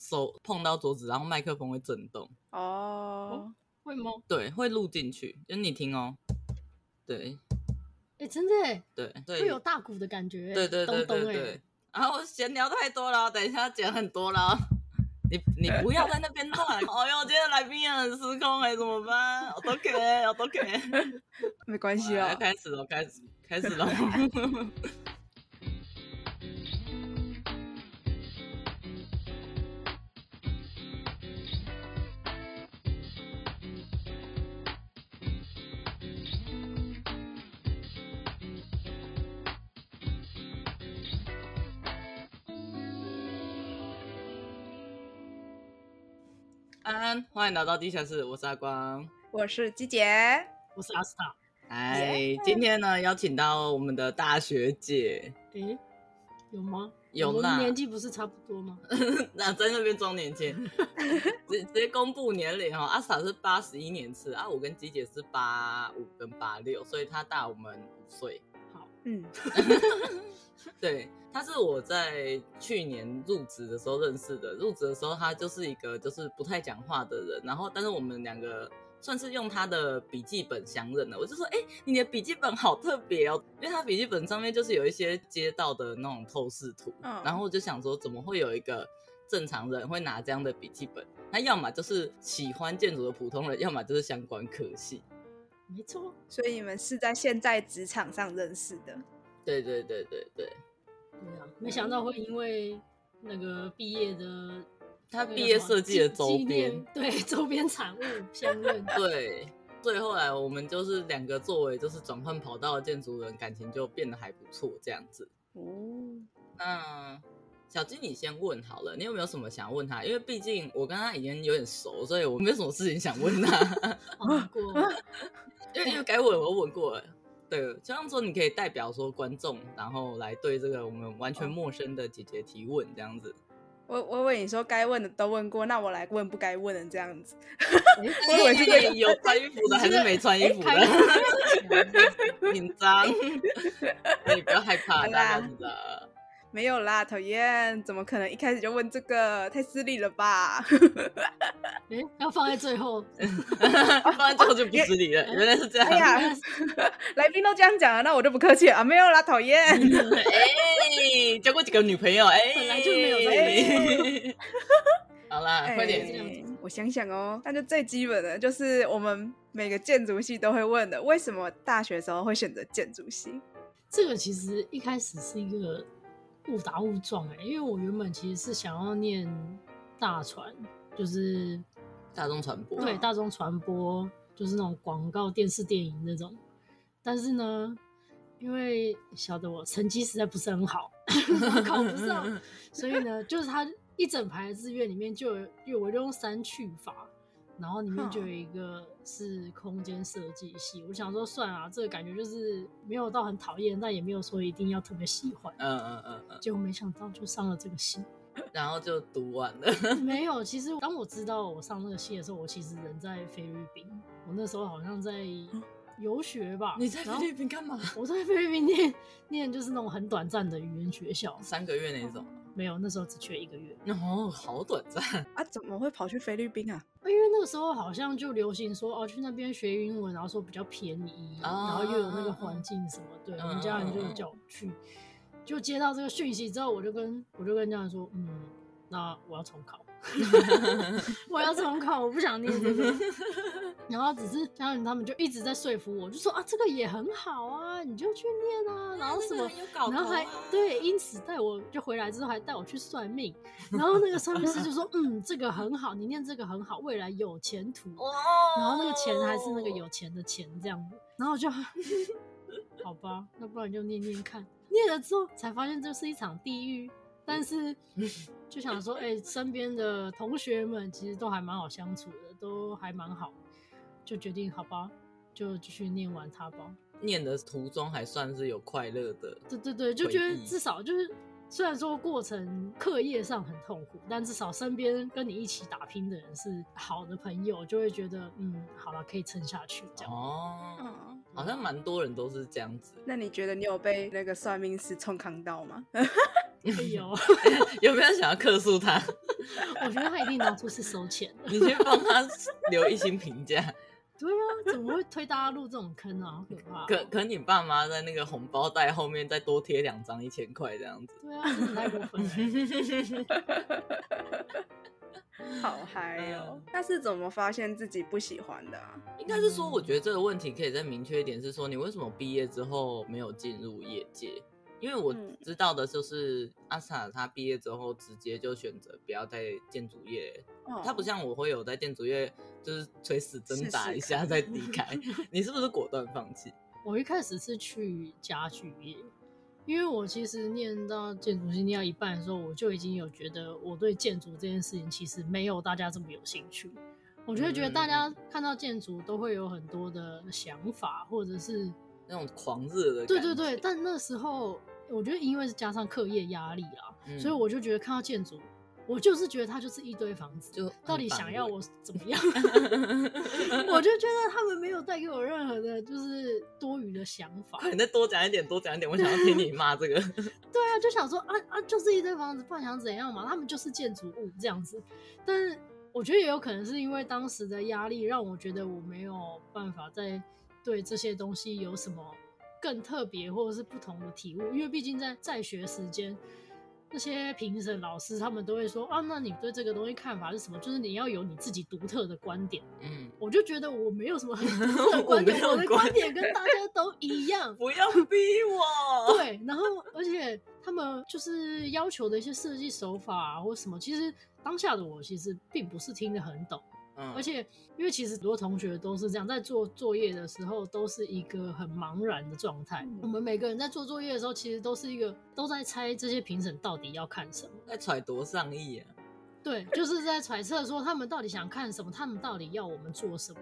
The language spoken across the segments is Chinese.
手碰到桌子，然后麦克风会震动。哦，会吗？对，会录进去，就你听哦。对，哎，真的哎，对对，会有大鼓的感觉。对对对对对。然后我闲聊太多了，等一下剪很多了。你你不要在那边乱！哎呦，今天来宾也很失控哎，怎么办？我都可以，我都可以。没关系哦，开始了，开始，开始了。安，欢迎来到地下室，我是阿光，我是鸡姐，我是阿斯塔。哎.今天呢，邀请到我们的大学姐，哎，有吗？有啦，年纪不是差不多吗？那在那边装年轻，直直接公布年龄哈。阿斯塔是八十一年次啊，我跟鸡姐是八五跟八六，所以她大我们五岁。好，嗯。对，他是我在去年入职的时候认识的。入职的时候，他就是一个就是不太讲话的人。然后，但是我们两个算是用他的笔记本相认的。我就说，哎，你的笔记本好特别哦，因为他笔记本上面就是有一些街道的那种透视图。嗯，然后我就想说，怎么会有一个正常人会拿这样的笔记本？他要么就是喜欢建筑的普通人，要么就是相关科系。没错，所以你们是在现在职场上认识的。对对对对对，对啊！没想到会因为那个毕业的，他毕业设计的周边，对周边产物 相认。对，所以后来我们就是两个作为就是转换跑道的建筑人，感情就变得还不错这样子。哦，那小金你先问好了，你有没有什么想问他？因为毕竟我跟他已经有点熟，所以我没有什么事情想问他。问过，因为因为该问我问过了。对，这样说你可以代表说观众，然后来对这个我们完全陌生的姐姐提问，这样子。我我以为你说该问的都问过，那我来问不该问的这样子。我以为是有穿衣服的 还是没穿衣服的？紧张，你不要害怕，大家知道。没有啦，讨厌！怎么可能一开始就问这个？太失礼了吧？哎，要放在最后，放在最后就不失礼了。原来是这样。哎呀，来宾都这样讲了，那我就不客气了啊！没有啦，讨厌。哎，交过几个女朋友？哎，本来就没有。好啦，快点。我想想哦，那就最基本的就是我们每个建筑系都会问的：为什么大学时候会选择建筑系？这个其实一开始是一个。误打误撞哎、欸，因为我原本其实是想要念大传，就是大众传播，对，大众传播就是那种广告、电视、电影那种。但是呢，因为晓得我成绩实在不是很好，考不上，所以呢，就是他一整排的志愿里面就有，我就用删去法。然后里面就有一个是空间设计系，我想说算啊，这个感觉就是没有到很讨厌，但也没有说一定要特别喜欢。嗯嗯嗯嗯。结果没想到就上了这个系，然后就读完了。没有，其实当我知道我上那个系的时候，我其实人在菲律宾，我那时候好像在游学吧。你在菲律宾干嘛？我在菲律宾念念就是那种很短暂的语言学校，三个月那种。没有，那时候只缺一个月。哦，好短暂啊！怎么会跑去菲律宾啊？因为那个时候好像就流行说哦，去那边学英文，然后说比较便宜，哦、然后又有那个环境什么。对，我们家人就叫我去，就接到这个讯息之后，我就跟我就跟家人说，嗯，那我要重考。我要重考，我不想念这个。然后只是家人他们就一直在说服我，就说啊，这个也很好啊，你就去念啊，然后什么，然后还对，因此带我就回来之后还带我去算命，然后那个算命师就说，嗯，这个很好，你念这个很好，未来有前途。然后那个钱还是那个有钱的钱这样子，然后我就好吧，那不然就念念看，念了之后才发现这是一场地狱。但是就想说，哎、欸，身边的同学们其实都还蛮好相处的，都还蛮好，就决定好吧，就继续念完它吧。念的途中还算是有快乐的，对对对，就觉得至少就是，虽然说过程课业上很痛苦，但至少身边跟你一起打拼的人是好的朋友，就会觉得嗯，好了，可以撑下去这样。哦，嗯、好像蛮多人都是这样子。那你觉得你有被那个算命师冲康到吗？有，有没有想要客诉他？我觉得他一定拿出是收钱的。你去帮他留一星评价。对啊，怎么会推大家入这种坑啊？好可怕！可可你爸妈在那个红包袋后面再多贴两张一千块这样子。对啊，真的太过分了。好嗨哦！那是怎么发现自己不喜欢的啊？应该是说，我觉得这个问题可以再明确一点，是说你为什么毕业之后没有进入业界？因为我知道的就是阿 Sa 他毕业之后直接就选择不要在建筑业，哦、他不像我会有在建筑业就是垂死挣扎一下再离 开。你是不是果断放弃？我一开始是去家具业，因为我其实念到建筑系念到一半的时候，我就已经有觉得我对建筑这件事情其实没有大家这么有兴趣。我就会觉得大家看到建筑都会有很多的想法，或者是那种狂热的。对对对，但那时候。我觉得因为是加上课业压力啊，嗯、所以我就觉得看到建筑，我就是觉得它就是一堆房子，就到底想要 我怎么样？我就觉得他们没有带给我任何的，就是多余的想法。快，你再多讲一点，多讲一点，我想要听你骂这个。对啊，就想说啊啊，就是一堆房子，不然想怎样嘛？他们就是建筑物这样子。但是我觉得也有可能是因为当时的压力，让我觉得我没有办法再对这些东西有什么。更特别或者是不同的体悟，因为毕竟在在学时间，那些评审老师他们都会说啊，那你对这个东西看法是什么？就是你要有你自己独特的观点。嗯，我就觉得我没有什么很独特的 观点，我，我的观点跟大家都一样。不要逼我。对，然后而且他们就是要求的一些设计手法啊，或什么，其实当下的我其实并不是听得很懂。而且，因为其实很多同学都是这样，在做作业的时候都是一个很茫然的状态。嗯、我们每个人在做作业的时候，其实都是一个都在猜这些评审到底要看什么，在揣度上意啊。对，就是在揣测说他们到底想看什么，他们到底要我们做什么。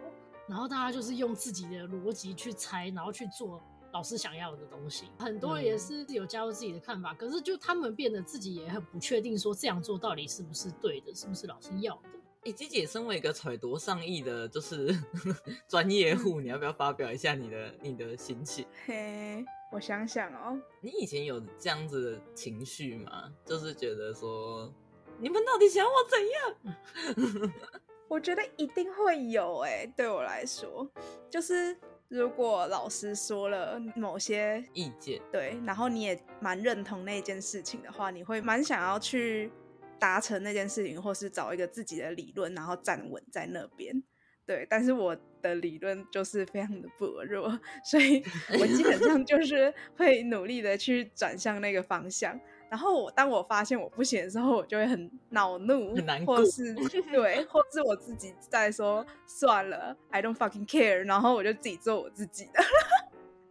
然后大家就是用自己的逻辑去猜，然后去做老师想要的东西。很多人也是有加入自己的看法，嗯、可是就他们变得自己也很不确定，说这样做到底是不是对的，是不是老师要的。哎，鸡姐身为一个揣度上亿的，就是 专业户，你要不要发表一下你的你的心情？嘿，我想想哦，你以前有这样子的情绪吗？就是觉得说，你们到底想我怎样？我觉得一定会有哎，对我来说，就是如果老师说了某些意见，对，然后你也蛮认同那件事情的话，你会蛮想要去。达成那件事情，或是找一个自己的理论，然后站稳在那边。对，但是我的理论就是非常的薄弱，所以我基本上就 是会努力的去转向那个方向。然后我当我发现我不行的时候，我就会很恼怒，很难过，或是 对，或是我自己在说算了，I don't fucking care，然后我就自己做我自己的。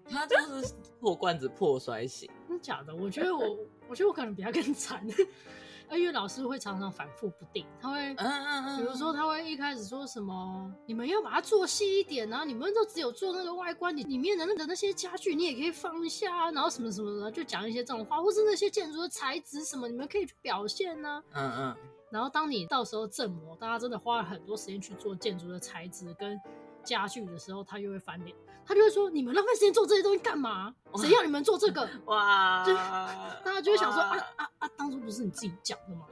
他就是破罐子破摔型，真的假的？我觉得我，我觉得我可能比他更惨。因为老师会常常反复不定，他会，嗯嗯嗯比如说他会一开始说什么，你们要把它做细一点啊，你们都只有做那个外观，你里面的那个那些家具你也可以放一下，然后什么什么的，就讲一些这种话，或是那些建筑的材质什么，你们可以去表现呢。嗯嗯。然后当你到时候正模，大家真的花了很多时间去做建筑的材质跟家具的时候，他又会翻脸。他就会说：“你们浪费时间做这些东西干嘛？谁要你们做这个？” 哇！就大家就会想说：“啊啊啊！当初不是你自己讲的吗？”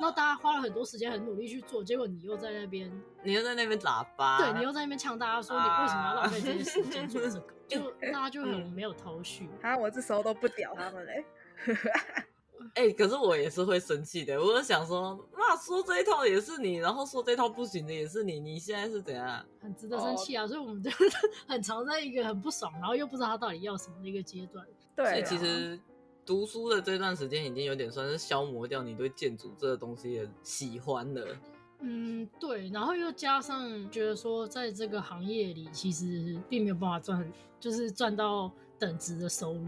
然后大家花了很多时间，很努力去做，结果你又在那边，你又在那边喇叭，对，你又在那边呛大家说：“你为什么要浪费这些时间做这个？”就大家就很没有头绪。啊！我这时候都不屌他们嘞。哎、欸，可是我也是会生气的。我就想说，那说这一套也是你，然后说这套不行的也是你，你现在是怎样？很值得生气啊！Oh. 所以我们就 很常在一个很不爽，然后又不知道他到底要什么的一个阶段。对，所以其实读书的这段时间已经有点算是消磨掉你对建筑这个东西的喜欢了。嗯，对。然后又加上觉得说，在这个行业里，其实并没有办法赚，就是赚到等值的收入。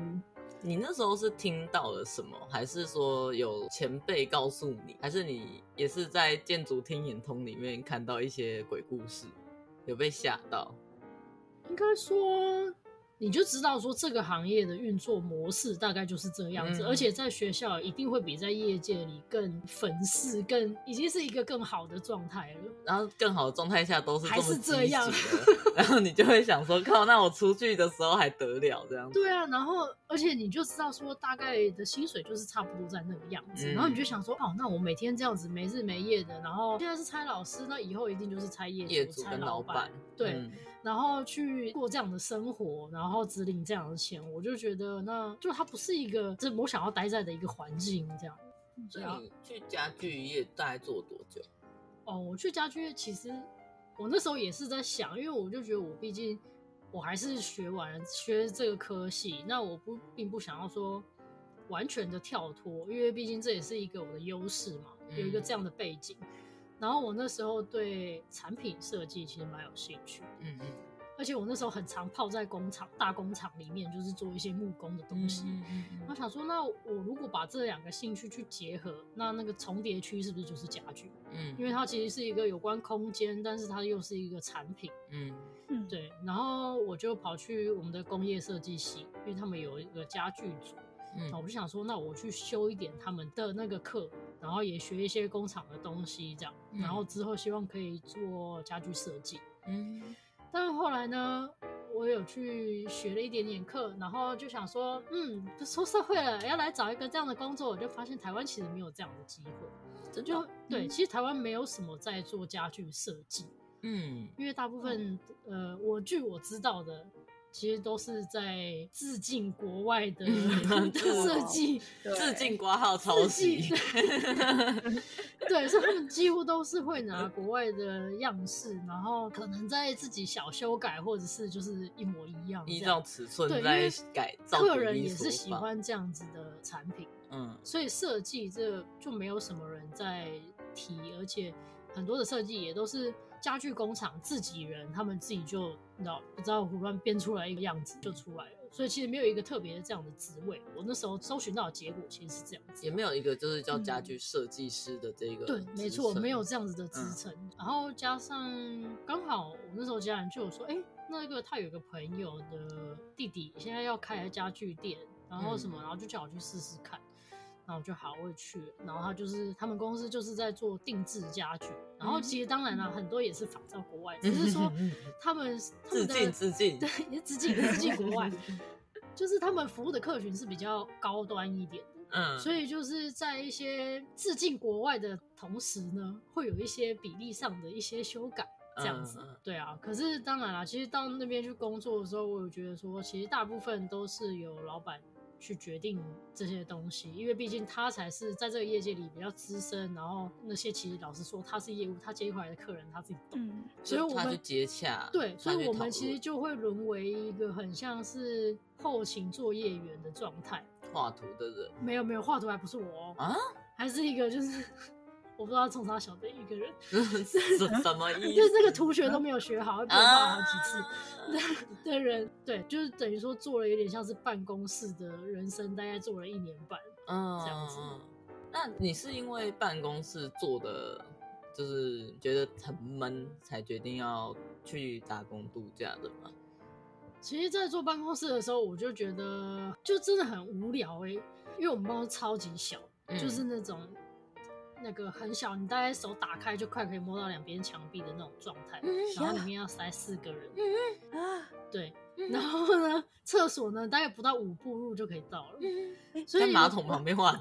你那时候是听到了什么，还是说有前辈告诉你，还是你也是在建筑听眼通里面看到一些鬼故事，有被吓到？应该说你就知道说这个行业的运作模式大概就是这样子，嗯、而且在学校一定会比在业界里更粉饰，更已经是一个更好的状态了。然后更好的状态下都是还是这样，然后你就会想说，靠，那我出去的时候还得了这样子？对啊，然后而且你就知道说大概的薪水就是差不多在那个样子，嗯、然后你就想说，哦，那我每天这样子没日没夜的，然后现在是差老师，那以后一定就是差业主、业主跟老板，老对。嗯然后去过这样的生活，然后只领这样的钱，我就觉得那就它不是一个这我想要待在的一个环境这样。所以你去家具业大概做多久？哦，我去家具业其实我那时候也是在想，因为我就觉得我毕竟我还是学完了学这个科系，那我不并不想要说完全的跳脱，因为毕竟这也是一个我的优势嘛，有一个这样的背景。嗯然后我那时候对产品设计其实蛮有兴趣，嗯嗯，而且我那时候很常泡在工厂、大工厂里面，就是做一些木工的东西。嗯嗯嗯，我想说，那我如果把这两个兴趣去结合，那那个重叠区是不是就是家具？嗯，因为它其实是一个有关空间，但是它又是一个产品。嗯嗯，对。然后我就跑去我们的工业设计系，因为他们有一个家具组。嗯，我就想说，那我去修一点他们的那个课，然后也学一些工厂的东西，这样，然后之后希望可以做家具设计。嗯，但是后来呢，我有去学了一点点课，然后就想说，嗯，出社会了，要来找一个这样的工作，我就发现台湾其实没有这样的机会。这就对，其实台湾没有什么在做家具设计。嗯，因为大部分，呃，我据我知道的。其实都是在致敬国外的 设计，致敬国号抄袭。对，所以他们几乎都是会拿国外的样式，然后可能在自己小修改，或者是就是一模一样，依照尺寸在改造。客人也是喜欢这样子的产品，嗯，所以设计这就没有什么人在提，而且很多的设计也都是。家具工厂自己人，他们自己就你知道不知道胡乱编出来一个样子就出来了，所以其实没有一个特别的这样的职位。我那时候搜寻到的结果其实是这样子，也没有一个就是叫家具设计师的这个、嗯。对，没错，没有这样子的职称。嗯、然后加上刚好我那时候家人就有说，哎、欸，那个他有个朋友的弟弟现在要开家具店，然后什么，嗯、然后就叫我去试试看。然后我就好，我也去了。然后他就是他们公司就是在做定制家具。然后其实当然了，很多也是仿照国外，只是说他们致敬致敬，对，也致敬致敬国外。就是他们服务的客群是比较高端一点的，嗯，所以就是在一些致敬国外的同时呢，会有一些比例上的一些修改，这样子。对啊，可是当然了，其实到那边去工作的时候，我有觉得说，其实大部分都是有老板。去决定这些东西，因为毕竟他才是在这个业界里比较资深，然后那些其实老实说，他是业务，他接回来的客人他自己懂，嗯、所以我们接洽，对，所以我们其实就会沦为一个很像是后勤作业员的状态，画图的人，没有没有画图还不是我啊，还是一个就是。我不知道从啥小的一个人，什么意 思？就是这个图学都没有学好，变化了好几次的 的人，对，就是等于说做了有点像是办公室的人生，大概做了一年半，嗯，这样子。那你是因为办公室做的，就是觉得很闷，才决定要去打工度假的吗？其实，在做办公室的时候，我就觉得就真的很无聊哎、欸，因为我们办公室超级小，嗯、就是那种。那个很小，你大概手打开就快可以摸到两边墙壁的那种状态，嗯、然后里面要塞四个人，对，嗯、然后呢，厕所呢大概不到五步路就可以到了，嗯、所以在马桶旁边 画的，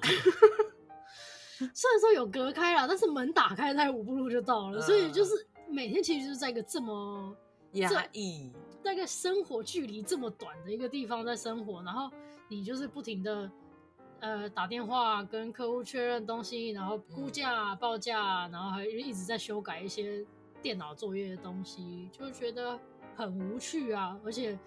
虽然说有隔开了，但是门打开大概五步路就到了，呃、所以就是每天其实就是在一个这么压抑，大概生活距离这么短的一个地方在生活，然后你就是不停的。呃，打电话跟客户确认东西，然后估价、报价，然后还一直在修改一些电脑作业的东西，就觉得很无趣啊。而且，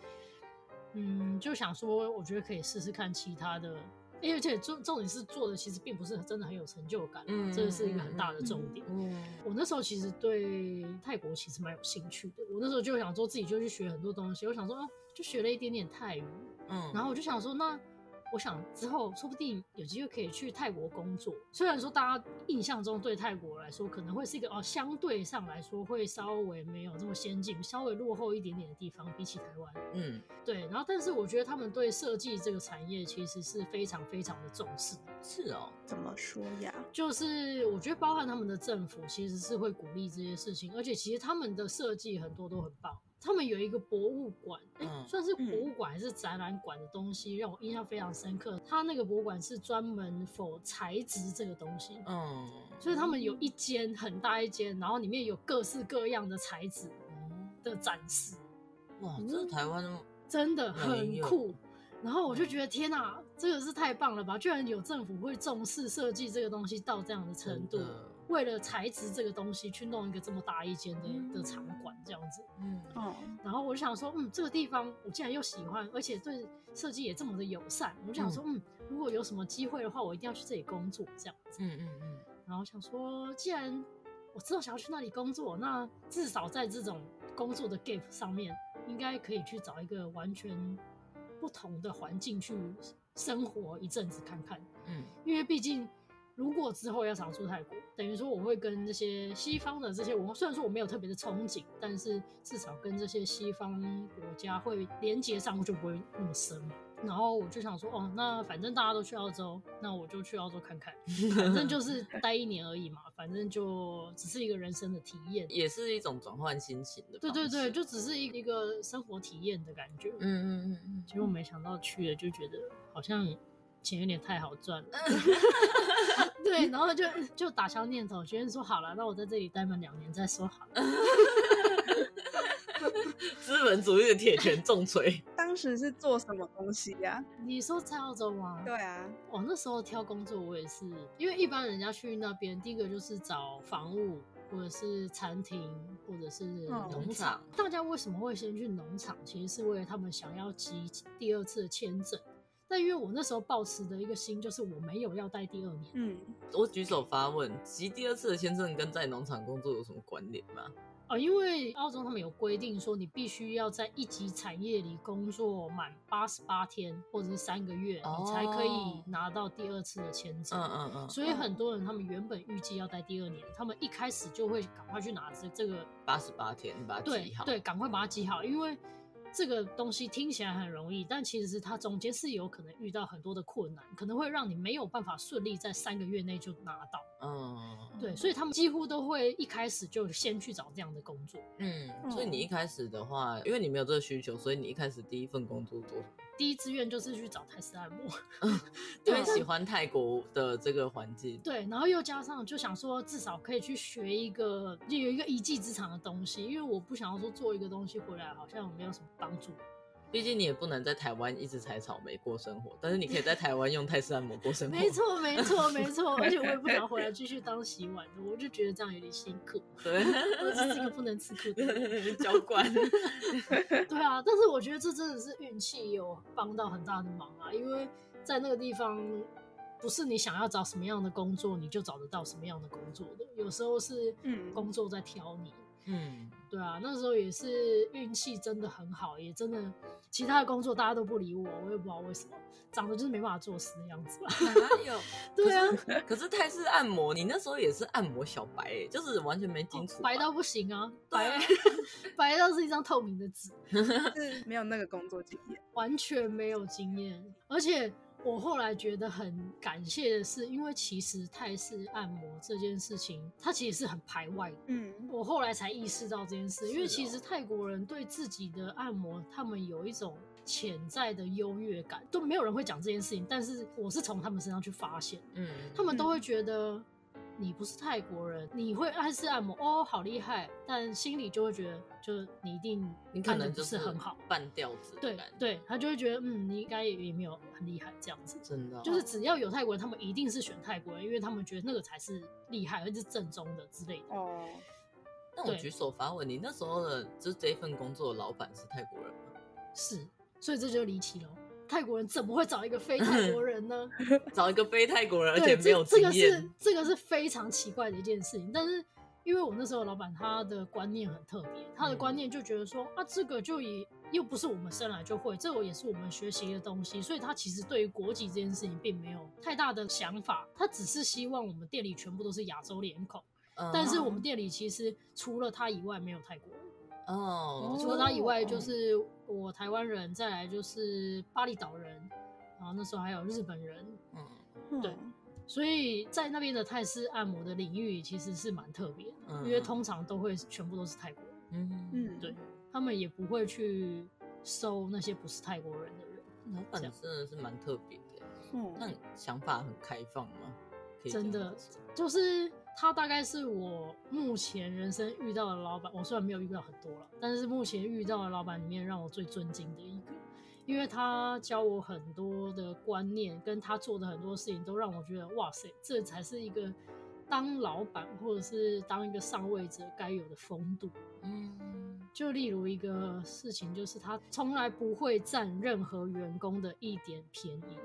嗯，就想说，我觉得可以试试看其他的，而且重重点是做的其实并不是真的很有成就感，嗯，这是一个很大的重点。嗯，我那时候其实对泰国其实蛮有兴趣的，我那时候就想说自己就去学很多东西，我想说，哦，就学了一点点泰语，嗯，然后我就想说那。我想之后说不定有机会可以去泰国工作。虽然说大家印象中对泰国来说可能会是一个哦，相对上来说会稍微没有这么先进、稍微落后一点点的地方，比起台湾。嗯，对。然后，但是我觉得他们对设计这个产业其实是非常非常的重视。是哦，怎么说呀？就是我觉得包含他们的政府其实是会鼓励这些事情，而且其实他们的设计很多都很棒。他们有一个博物馆，哎、欸，算是博物馆还是展览馆的东西，让我印象非常深刻。他那个博物馆是专门 for 材质这个东西，嗯，所以他们有一间很大一间，然后里面有各式各样的材质的展示。哇，这台湾真的很酷。然后我就觉得天哪，这个是太棒了吧！居然有政府会重视设计这个东西到这样的程度。为了材质这个东西去弄一个这么大一间的、嗯、的场馆这样子，嗯。哦，然后我就想说，嗯，这个地方我竟然又喜欢，而且对设计也这么的友善，我就想说，嗯，嗯，如果有什么机会的话，我一定要去这里工作这样子，嗯嗯嗯。然后想说，既然我知道想要去那里工作，那至少在这种工作的 gap 上面，应该可以去找一个完全不同的环境去生活一阵子看看，嗯，因为毕竟。如果之后要常出泰国，等于说我会跟这些西方的这些文化，虽然说我没有特别的憧憬，但是至少跟这些西方国家会连接上，就不会那么深。然后我就想说，哦，那反正大家都去澳洲，那我就去澳洲看看，反正就是待一年而已嘛，反正就只是一个人生的体验，也是一种转换心情的。对对对，就只是一一个生活体验的感觉。嗯嗯嗯嗯。结果没想到去了，就觉得好像钱有点太好赚了。对，然后就就打消念头，觉得说好了，那我在这里待满两年再说好了。资本主义的铁拳重锤。当时是做什么东西呀、啊？你说在澳洲吗？对啊，我那时候挑工作，我也是，因为一般人家去那边，第一个就是找房屋，或者是餐厅，或者是农场。大家为什么会先去农场？其实是为了他们想要集第二次的签证。但因为我那时候抱持的一个心，就是我没有要待第二年。嗯，我举手发问：集第二次的签证跟在农场工作有什么关联吗？哦，因为澳洲他们有规定说，你必须要在一级产业里工作满八十八天或者是三个月，哦，你才可以拿到第二次的签证。嗯嗯嗯。所以很多人他们原本预计要待第二年，他们一开始就会赶快去拿这这个八十八天，你把它记好。对对，赶快把它记好，因为。这个东西听起来很容易，但其实是它中间是有可能遇到很多的困难，可能会让你没有办法顺利在三个月内就拿到。嗯，对，所以他们几乎都会一开始就先去找这样的工作。嗯，所以你一开始的话，因为你没有这个需求，所以你一开始第一份工作做第一志愿就是去找泰式按摩，因为喜欢泰国的这个环境。对，然后又加上就想说，至少可以去学一个，就有一个一技之长的东西，因为我不想要说做一个东西回来好像没有什么帮助。毕竟你也不能在台湾一直采草莓过生活，但是你可以在台湾用泰式按摩过生活。没错，没错，没错。而且我也不想回来继续当洗碗的，我就觉得这样有点辛苦。对，我只是一个不能吃苦的教官。对啊，但是我觉得这真的是运气有帮到很大的忙啊，因为在那个地方，不是你想要找什么样的工作你就找得到什么样的工作的，有时候是工作在挑你。嗯，对啊，那时候也是运气真的很好，也真的。其他的工作大家都不理我，我也不知道为什么，长得就是没办法做事的样子吧。哪有？对啊，可是，可是泰式按摩，你那时候也是按摩小白，欸，就是完全没基础，哦，白到不行啊，白 白到是一张透明的纸，是没有那个工作经验，完全没有经验，而且。我后来觉得很感谢的是，因为其实泰式按摩这件事情，它其实是很排外的。嗯，我后来才意识到这件事，因为其实泰国人对自己的按摩，他们有一种潜在的优越感，都没有人会讲这件事情，但是我是从他们身上去发现，嗯，他们都会觉得。你不是泰国人，你会泰式按摩哦，好厉害！但心里就会觉得，就你一定你可能就是很好，半吊子。对对，他就会觉得，嗯，你应该也没有很厉害这样子。真的，就是只要有泰国人，他们一定是选泰国人，因为他们觉得那个才是厉害，而且是正宗的之类的。哦。那我举手发问，你那时候的就是这份工作的老板是泰国人吗？是，所以这就离奇了。泰国人怎么会找一个非泰国人呢？找一个非泰国人，而且没有这个是这个是非常奇怪的一件事情。但是因为我那时候老板他的观念很特别，他的观念就觉得说、嗯、啊，这个就也又不是我们生来就会，这个也是我们学习的东西，所以他其实对于国籍这件事情并没有太大的想法，他只是希望我们店里全部都是亚洲脸孔，嗯、但是我们店里其实除了他以外没有泰国人。哦，除了他以外，就是我台湾人，再来就是巴厘岛人，然后那时候还有日本人，嗯，对，所以在那边的泰式按摩的领域其实是蛮特别的，嗯、因为通常都会全部都是泰国人，嗯嗯，对，他们也不会去收那些不是泰国人的人，老板真的是蛮特别的，嗯，那想法很开放吗？真的就是。他大概是我目前人生遇到的老板，我虽然没有遇到很多了，但是目前遇到的老板里面让我最尊敬的一个，因为他教我很多的观念，跟他做的很多事情都让我觉得哇塞，这才是一个当老板或者是当一个上位者该有的风度。嗯，就例如一个事情，就是他从来不会占任何员工的一点便宜，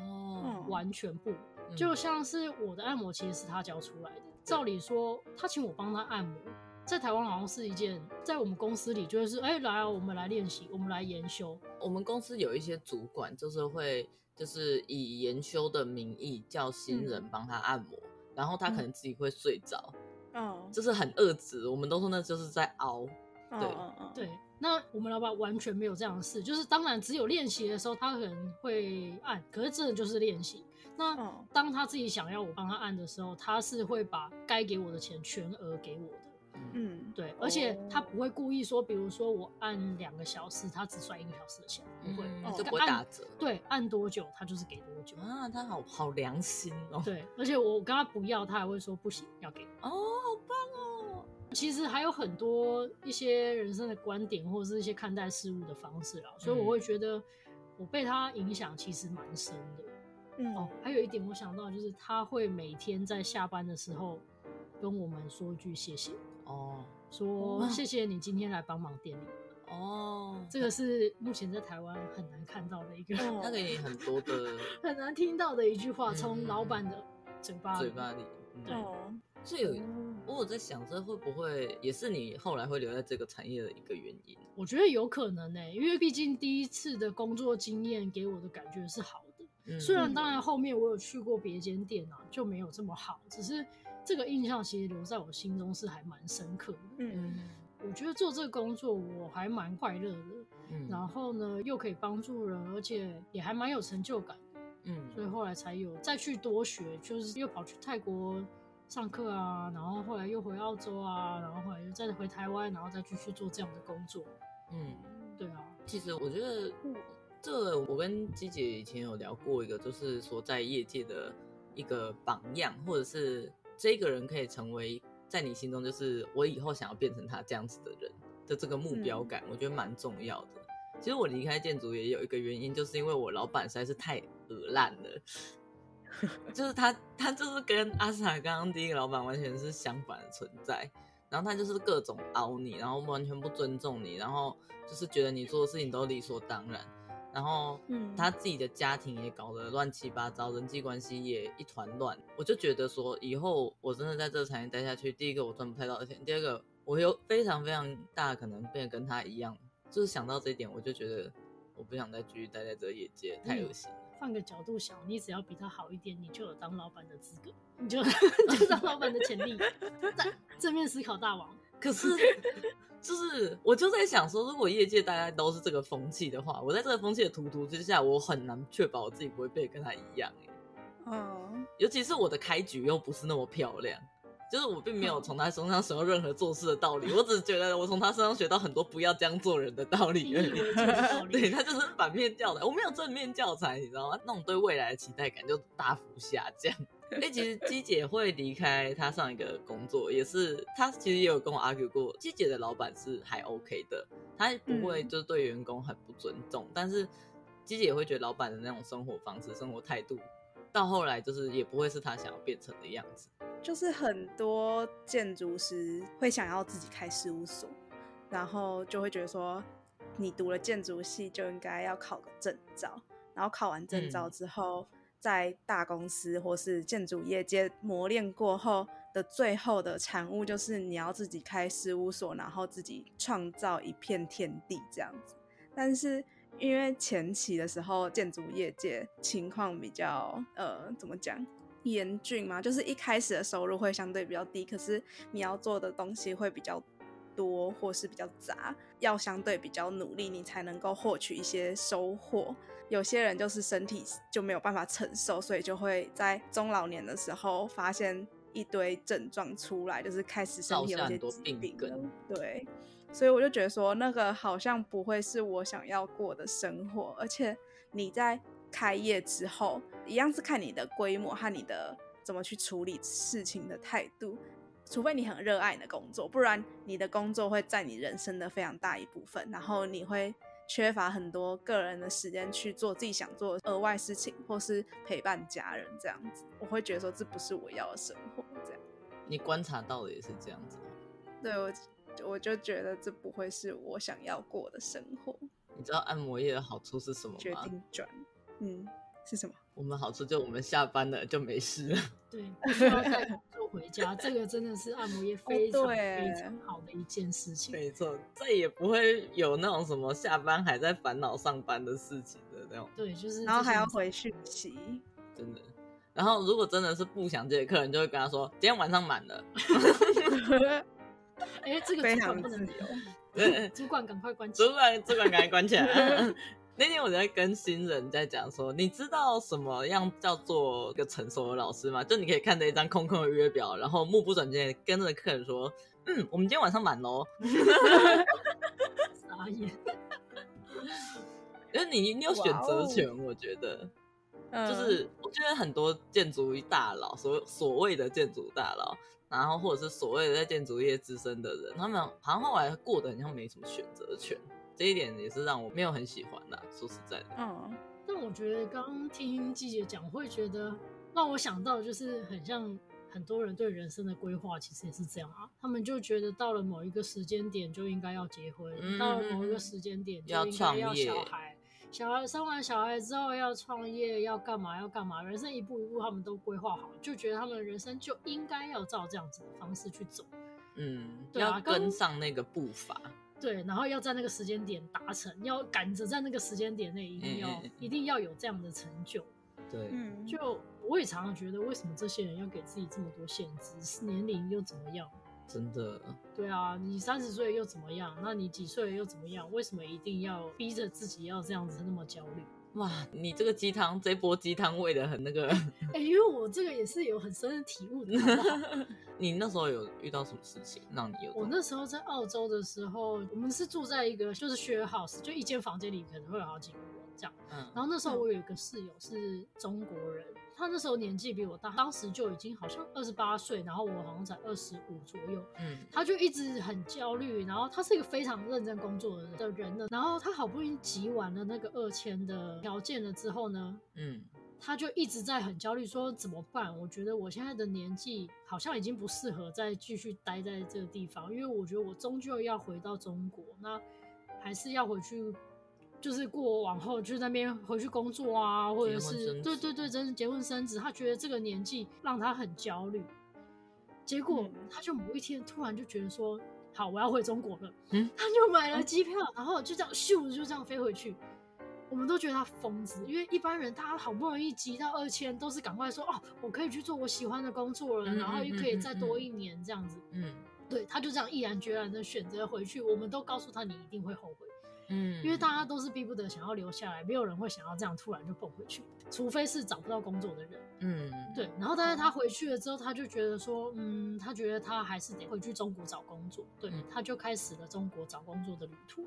哦，完全不。就像是我的按摩其实是他教出来的，照理说他请我帮他按摩，在台湾好像是一件，在我们公司里就是哎、欸、来啊，我们来练习，我们来研修。我们公司有一些主管就是会就是以研修的名义叫新人帮他按摩，嗯、然后他可能自己会睡着，嗯，就是很恶质，我们都说那就是在熬，对、对。那我们老板完全没有这样的事，就是当然只有练习的时候他可能会按，可是真的就是练习。那当他自己想要我帮他按的时候，他是会把该给我的钱全额给我的。嗯，对，而且他不会故意说，比如说我按两个小时，他只算一个小时的钱，不会，他就不会打折。对，按多久他就是给多久啊，他好好良心哦。对，而且我跟他不要，他还会说不行，要给。哦，好棒哦。其实还有很多一些人生的观点，或者是一些看待事物的方式啊，所以我会觉得我被他影响其实蛮深的。嗯。哦，还有一点我想到就是他会每天在下班的时候跟我们说一句谢谢哦，说谢谢你今天来帮忙店里哦，这个是目前在台湾很难看到的一个，那个也很多的很难听到的一句话，从老板的嘴巴嘴巴里，对，所以有我有在想，这会不会也是你后来会留在这个产业的一个原因？我觉得有可能呢，因为毕竟第一次的工作经验给我的感觉是好的。虽然当然后面我有去过别间店啊，就没有这么好，只是这个印象其实留在我心中是还蛮深刻的。嗯，我觉得做这个工作我还蛮快乐的，嗯，然后呢又可以帮助人，而且也还蛮有成就感。嗯，所以后来才有再去多学，就是又跑去泰国上课啊，然后后来又回澳洲啊，然后后来又再回台湾，然后再继续做这样的工作。嗯，对啊，其实我觉得。这我跟鸡姐以前有聊过一个，就是说在业界的一个榜样，或者是这个人可以成为在你心中，就是我以后想要变成他这样子的人的这个目标感，我觉得蛮重要的。其实我离开建筑也有一个原因，就是因为我老板实在是太恶烂了，就是他他就是跟阿萨刚刚第一个老板完全是相反的存在，然后他就是各种凹你，然后完全不尊重你，然后就是觉得你做的事情都理所当然。然后，嗯，他自己的家庭也搞得乱七八糟，人际关系也一团乱。我就觉得说，以后我真的在这个产业待下去，第一个我赚不太到的钱，第二个我有非常非常大可能变得跟他一样。就是想到这一点，我就觉得我不想再继续待在这个业界，太恶心了。换个角度想，你只要比他好一点，你就有当老板的资格，你就 就当老板的潜力。正面思考大王。可是。就是，我就在想说，如果业界大家都是这个风气的话，我在这个风气的荼毒之下，我很难确保我自己不会被跟他一样。嗯，尤其是我的开局又不是那么漂亮，就是我并没有从他身上学到任何做事的道理，我只是觉得我从他身上学到很多不要这样做人的道理而已。对，他就是反面教材，我没有正面教材，你知道吗？那种对未来的期待感就大幅下降。哎，其实鸡姐会离开她上一个工作，也是她其实也有跟我 argue 过。鸡姐的老板是还 OK 的，她不会就是对员工很不尊重，嗯、但是鸡姐也会觉得老板的那种生活方式、生活态度，到后来就是也不会是她想要变成的样子。就是很多建筑师会想要自己开事务所，然后就会觉得说，你读了建筑系就应该要考个证照，然后考完证照之后。嗯在大公司或是建筑业界磨练过后，的最后的产物就是你要自己开事务所，然后自己创造一片天地这样子。但是因为前期的时候，建筑业界情况比较呃，怎么讲？严峻嘛，就是一开始的收入会相对比较低，可是你要做的东西会比较多，或是比较杂，要相对比较努力，你才能够获取一些收获。有些人就是身体就没有办法承受，所以就会在中老年的时候发现一堆症状出来，就是开始身体有些疾病了。对，所以我就觉得说，那个好像不会是我想要过的生活，而且你在。开业之后，一样是看你的规模和你的怎么去处理事情的态度。除非你很热爱你的工作，不然你的工作会占你人生的非常大一部分，然后你会缺乏很多个人的时间去做自己想做的额外事情，或是陪伴家人这样子。我会觉得说，这不是我要的生活。这样，你观察到的也是这样子吗？对，我我就觉得这不会是我想要过的生活。你知道按摩业的好处是什么吗？决定转。嗯，是什么？我们好处就我们下班了就没事了。对，不需要再坐 回家，这个真的是按摩业非常非常好的一件事情。没错，再也不会有那种什么下班还在烦恼上班的事情的那种。对，就是然后还要回讯息，真的。然后如果真的是不想接客人，就会跟他说今天晚上满了。哎，这个主管不能留。对，主管赶快关起。主管，主管赶快关起来。那天我在跟新人在讲说，你知道什么样叫做一个成熟的老师吗？就你可以看着一张空空的约表，然后目不转睛跟着客人说：“嗯，我们今天晚上满喽。”傻眼。因为你你有选择权我觉得，就是我觉得很多建筑大佬，所所谓的建筑大佬，然后或者是所谓的在建筑业资深的人，他们好像后来过得很像没什么选择权。这一点也是让我没有很喜欢的，说实在的。嗯，但我觉得刚刚听季姐讲，会觉得让我想到，就是很像很多人对人生的规划，其实也是这样啊。他们就觉得到了某一个时间点就应该要结婚，嗯、到了某一个时间点就应该要小孩，小孩生完小孩之后要创业，要干嘛要干嘛，人生一步一步他们都规划好，就觉得他们的人生就应该要照这样子的方式去走。嗯，对啊，要跟上那个步伐。对，然后要在那个时间点达成，要赶着在那个时间点内一定要、欸、一定要有这样的成就。对，嗯，就我也常常觉得，为什么这些人要给自己这么多限制？年龄又怎么样？真的。对啊，你三十岁又怎么样？那你几岁又怎么样？为什么一定要逼着自己要这样子那么焦虑？哇，你这个鸡汤，这波鸡汤喂的很那个。哎、欸，因为我这个也是有很深的体悟的。你那时候有遇到什么事情让你有？我那时候在澳洲的时候，我们是住在一个就是 share house，就一间房间里可能会有好几个人这样。嗯。然后那时候我有一个室友是中国人。嗯他那时候年纪比我大，当时就已经好像二十八岁，然后我好像才二十五左右。嗯，他就一直很焦虑，然后他是一个非常认真工作的人呢。然后他好不容易集完了那个二千的条件了之后呢，嗯，他就一直在很焦虑，说怎么办？我觉得我现在的年纪好像已经不适合再继续待在这个地方，因为我觉得我终究要回到中国，那还是要回去。就是过往后就那边回去工作啊，或者是对对对，真是结婚生子。他觉得这个年纪让他很焦虑，结果他就某一天突然就觉得说，好，我要回中国了。嗯，他就买了机票，然后就这样咻就这样飞回去。我们都觉得他疯子，因为一般人他好不容易集到二千，都是赶快说哦，我可以去做我喜欢的工作了，然后又可以再多一年这样子。嗯，对，他就这样毅然决然的选择回去。我们都告诉他，你一定会后悔。嗯，因为大家都是逼不得想要留下来，没有人会想要这样突然就蹦回去，除非是找不到工作的人。嗯，对。然后，但是他回去了之后，他就觉得说，嗯，他觉得他还是得回去中国找工作。对，他就开始了中国找工作的旅途。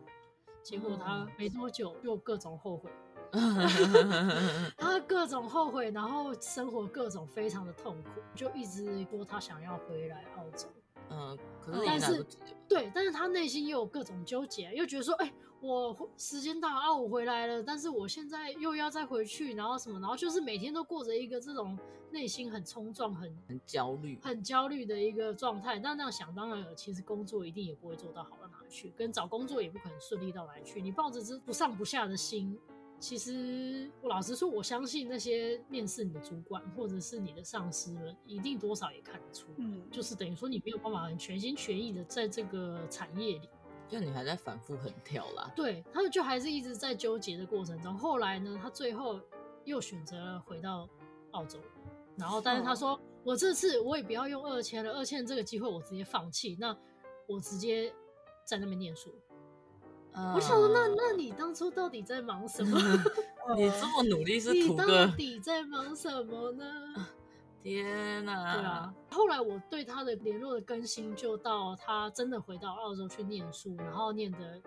结果他没多久又各种后悔，他各种后悔，然后生活各种非常的痛苦，就一直说他想要回来澳洲。嗯，可是但是对，但是他内心又有各种纠结，又觉得说，哎、欸。我时间到啊，我回来了，但是我现在又要再回去，然后什么，然后就是每天都过着一个这种内心很冲撞、很很焦虑、很焦虑的一个状态。那那样想当然了，其实工作一定也不会做到好到哪里去，跟找工作也不可能顺利到哪里去。你抱着这不上不下的心，其实我老实说，我相信那些面试你的主管或者是你的上司们，一定多少也看得出，嗯，就是等于说你没有办法很全心全意的在这个产业里，就你还在反复横跳啦。对，他们就还是一直在纠结的过程中。后来呢，他最后又选择了回到澳洲，然后但是他说，哦、我这次我也不要用二签了，二签这个机会我直接放弃，那我直接在那边念书。我想说，那那你当初到底在忙什么？你这么努力是图个？你到底在忙什么呢？天哪！对啊，后来我对他的联络的更新，就到他真的回到澳洲去念书，然后念的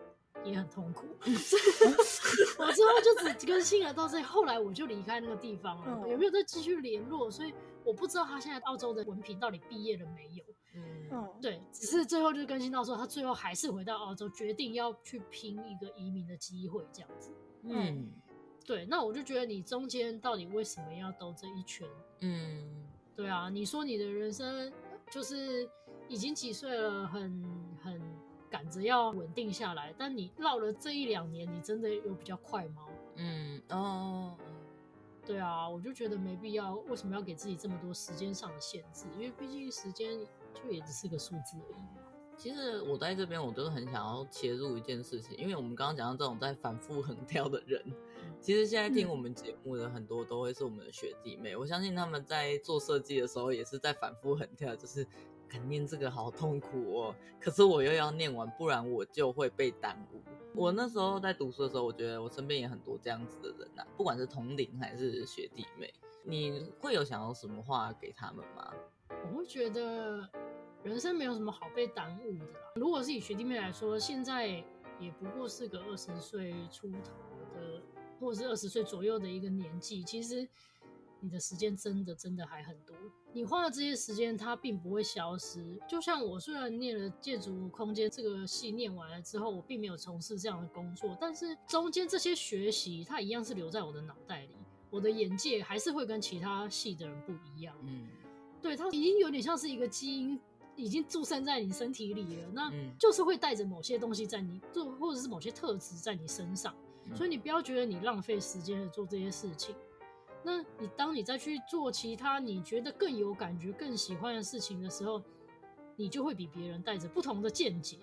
也很痛苦。我之后就只更新了到这，后来我就离开那个地方了。有没有再继续联络？所以我不知道他现在澳洲的文凭到底毕业了没有。嗯，对，只是最后就更新到说，他最后还是回到澳洲，决定要去拼一个移民的机会，这样子。嗯，对，那我就觉得你中间到底为什么要兜这一圈？嗯，对啊，你说你的人生就是已经几岁了，很很赶着要稳定下来，但你绕了这一两年，你真的有比较快吗？嗯，哦，对啊，我就觉得没必要，为什么要给自己这么多时间上的限制？因为毕竟时间。就也只是个数字而已。其实我在这边，我就是很想要切入一件事情，因为我们刚刚讲到这种在反复横跳的人，其实现在听我们节目的很多都会是我们的学弟妹。我相信他们在做设计的时候也是在反复横跳，就是肯念这个好痛苦哦，可是我又要念完，不然我就会被耽误。我那时候在读书的时候，我觉得我身边也很多这样子的人呐、啊，不管是同龄还是学弟妹，你会有想要什么话给他们吗？我会觉得。人生没有什么好被耽误的啦。如果是以学弟妹来说，现在也不过是个二十岁出头的，或者是二十岁左右的一个年纪。其实你的时间真的真的还很多。你花的这些时间，它并不会消失。就像我虽然念了建筑空间这个系，念完了之后，我并没有从事这样的工作，但是中间这些学习，它一样是留在我的脑袋里。我的眼界还是会跟其他系的人不一样。嗯，对，它已经有点像是一个基因。已经驻身在你身体里了，那就是会带着某些东西在你，就或者是某些特质在你身上，所以你不要觉得你浪费时间的做这些事情。那你当你再去做其他你觉得更有感觉、更喜欢的事情的时候，你就会比别人带着不同的见解。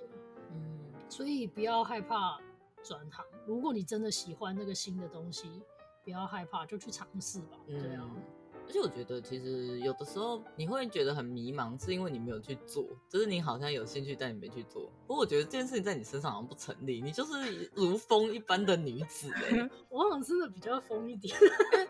嗯，所以不要害怕转行。如果你真的喜欢那个新的东西，不要害怕，就去尝试吧。对啊。而且我觉得，其实有的时候你会觉得很迷茫，是因为你没有去做，就是你好像有兴趣，但你没去做。不过我觉得这件事情在你身上好像不成立，你就是如风一般的女子哎。我好像真的比较疯一点，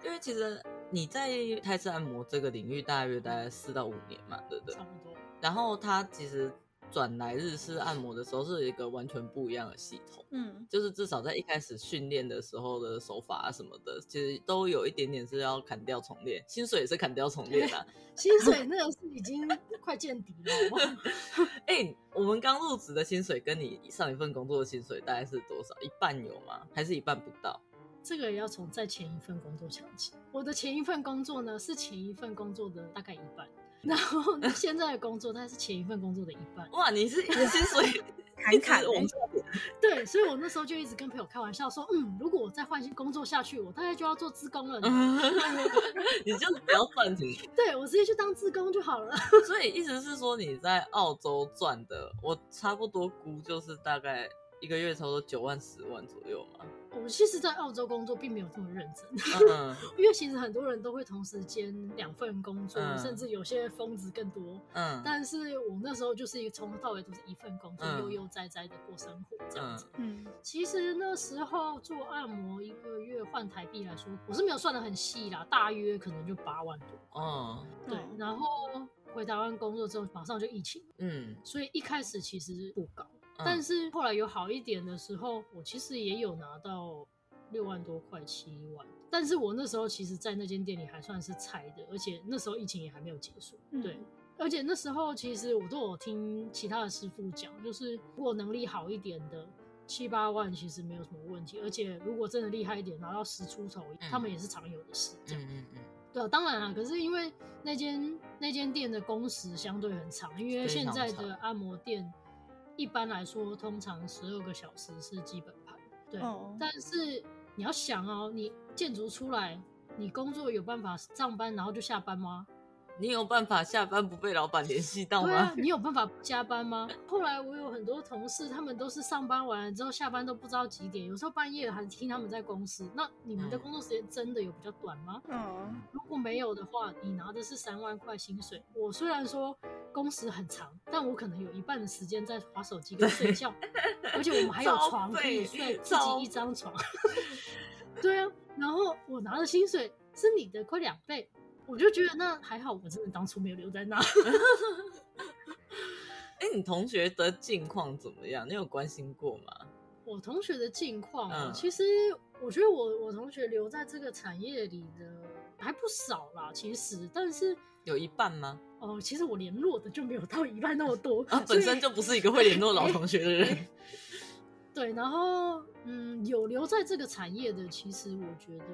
因为其实你在泰式按摩这个领域大约大概四到五年嘛，对不对？差不多。然后他其实。转来日式按摩的时候是一个完全不一样的系统，嗯，就是至少在一开始训练的时候的手法啊什么的，其实都有一点点是要砍掉重练，薪水也是砍掉重练的，薪水那个是已经快见底了。哎、欸，我们刚入职的薪水跟你上一份工作的薪水大概是多少？一半有吗？还是一半不到？这个也要从在前一份工作讲起。我的前一份工作呢，是前一份工作的大概一半。然后现在的工作，它是前一份工作的一半。哇，你是你的薪水砍砍了？对，所以我那时候就一直跟朋友开玩笑说，嗯，如果我再换新工作下去，我大概就要做自工了。你就是不要赚钱。对，我直接去当自工就好了。所以意思是说你在澳洲赚的，我差不多估就是大概一个月差不多九万十万左右嘛。我其实，在澳洲工作并没有这么认真，uh. 因为其实很多人都会同时兼两份工作，uh. 甚至有些疯子更多。嗯、uh，huh. 但是我那时候就是一个从头到尾都是一份工作，悠悠、uh. 哉哉的过生活这样子。嗯、uh，huh. 其实那时候做按摩一个月换台币来说，我是没有算的很细啦，大约可能就八万多。嗯、uh，huh. 对。然后回台湾工作之后，马上就疫情。嗯、uh，huh. 所以一开始其实不高。但是后来有好一点的时候，我其实也有拿到六万多块、七万。但是我那时候其实，在那间店里还算是菜的，而且那时候疫情也还没有结束。嗯、对，而且那时候其实我都有听其他的师傅讲，就是如果能力好一点的七八万其实没有什么问题，而且如果真的厉害一点，拿到十出头，嗯、他们也是常有的事。这样，嗯嗯嗯。对，当然啊，可是因为那间那间店的工时相对很长，因为现在的按摩店。一般来说，通常十二个小时是基本盘，对。Oh. 但是你要想哦，你建筑出来，你工作有办法上班，然后就下班吗？你有办法下班不被老板联系到吗？对啊，你有办法加班吗？后来我有很多同事，他们都是上班完了之后下班都不知道几点，有时候半夜还听他们在公司。那你们的工作时间真的有比较短吗？嗯，如果没有的话，你拿的是三万块薪水。我虽然说工时很长，但我可能有一半的时间在划手机跟睡觉，而且我们还有 床可以睡，自己一张床。对啊，然后我拿的薪水是你的快两倍。我就觉得那还好，我真的当初没有留在那。哎、欸，你同学的近况怎么样？你有关心过吗？我同学的近况、啊，嗯、其实我觉得我我同学留在这个产业里的还不少啦。其实，但是有一半吗？哦、呃，其实我联络的就没有到一半那么多啊，本身就不是一个会联络老 同学的人。欸欸、对，然后嗯，有留在这个产业的，其实我觉得。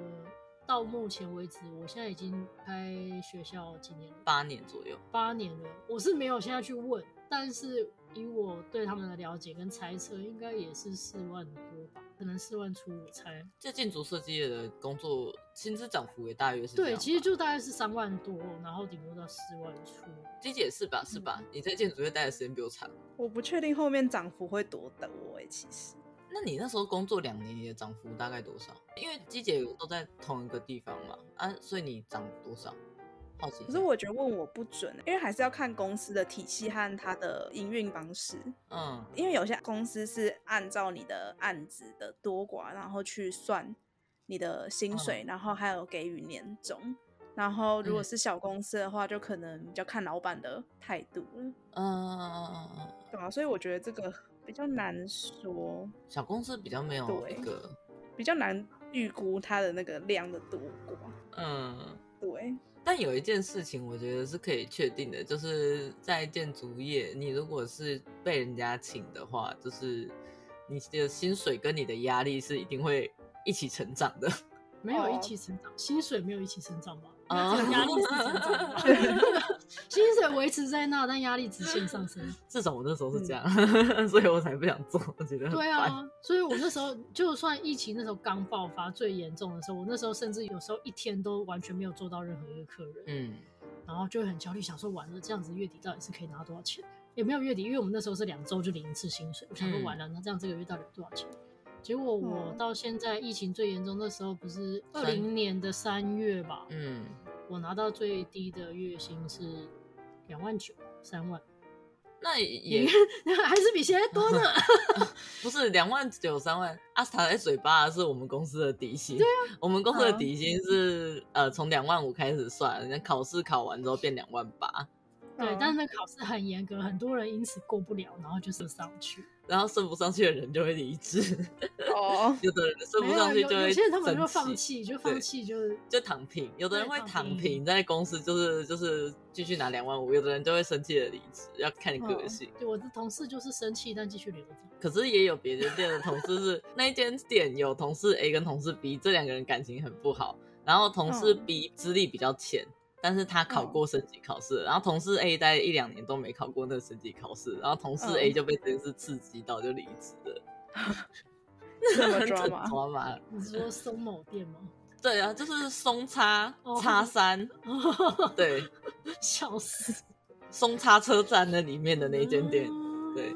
到目前为止，我现在已经开学校几年了？八年左右。八年了，我是没有现在去问，但是以我对他们的了解跟猜测，应该也是四万多吧，可能四万出，我猜。这建筑设计业的工作薪资涨幅也大约是？对，其实就大概是三万多，然后顶多到四万出。机姐是吧？是吧？嗯、你在建筑业待的时间比我长。我不确定后面涨幅会多多哎，其实。那你那时候工作两年，你的涨幅大概多少？因为机姐都在同一个地方嘛，啊，所以你涨多少？好奇。可是我觉得问我不准，因为还是要看公司的体系和它的营运方式。嗯，因为有些公司是按照你的案子的多寡，然后去算你的薪水，嗯、然后还有给予年终。然后如果是小公司的话，就可能比较看老板的态度。嗯嗯嗯嗯嗯，对啊，所以我觉得这个。比较难说，小公司比较没有一个，比较难预估它的那个量的多寡。嗯，对。但有一件事情，我觉得是可以确定的，就是在建筑业，你如果是被人家请的话，就是你的薪水跟你的压力是一定会一起成长的。没有一起成长，oh. 薪水没有一起成长吧？啊，压力是成长的，薪水维持在那，但压力直线上升。至少我那时候是这样，嗯、所以我才不想做。我觉得对啊，所以我那时候就算疫情那时候刚爆发最严重的时候，我那时候甚至有时候一天都完全没有做到任何一个客人。嗯，然后就很焦虑，想说完了这样子月底到底是可以拿多少钱？也没有月底，因为我们那时候是两周就领一次薪水。我想说完了，那这样这个月到底有多少钱？结果我到现在疫情最严重的时候，不是二零年的三月吧？嗯，我拿到最低的月薪是两万九，三万。那也 还是比现在多呢。不是两万九三万，阿斯塔在嘴巴是我们公司的底薪。对啊，我们公司的底薪是呃从两万五开始算，人家考试考完之后变两万八。对，但是那考试很严格，很多人因此过不了，然后就是上去。然后升不上去的人就会离职。哦，有的人升不上去就会，有些人他们就放弃，就放弃就就躺平。有的人会躺平在公司，就是就是继续拿两万五。有的人就会生气的离职，要看你个性。对，我的同事就是生气，但继续留着。可是也有别的店的同事是那一间店有同事 A 跟同事 B 这两个人感情很不好，然后同事 B 资历比较浅。但是他考过升级考试，哦、然后同事 A 待一两年都没考过那个升级考试，然后同事 A 就被这件事刺激到就离职了。这么抓马？你是说松某店吗？对啊，就是松叉叉三，哦、对，笑死，松叉车站那里面的那间店，嗯、对，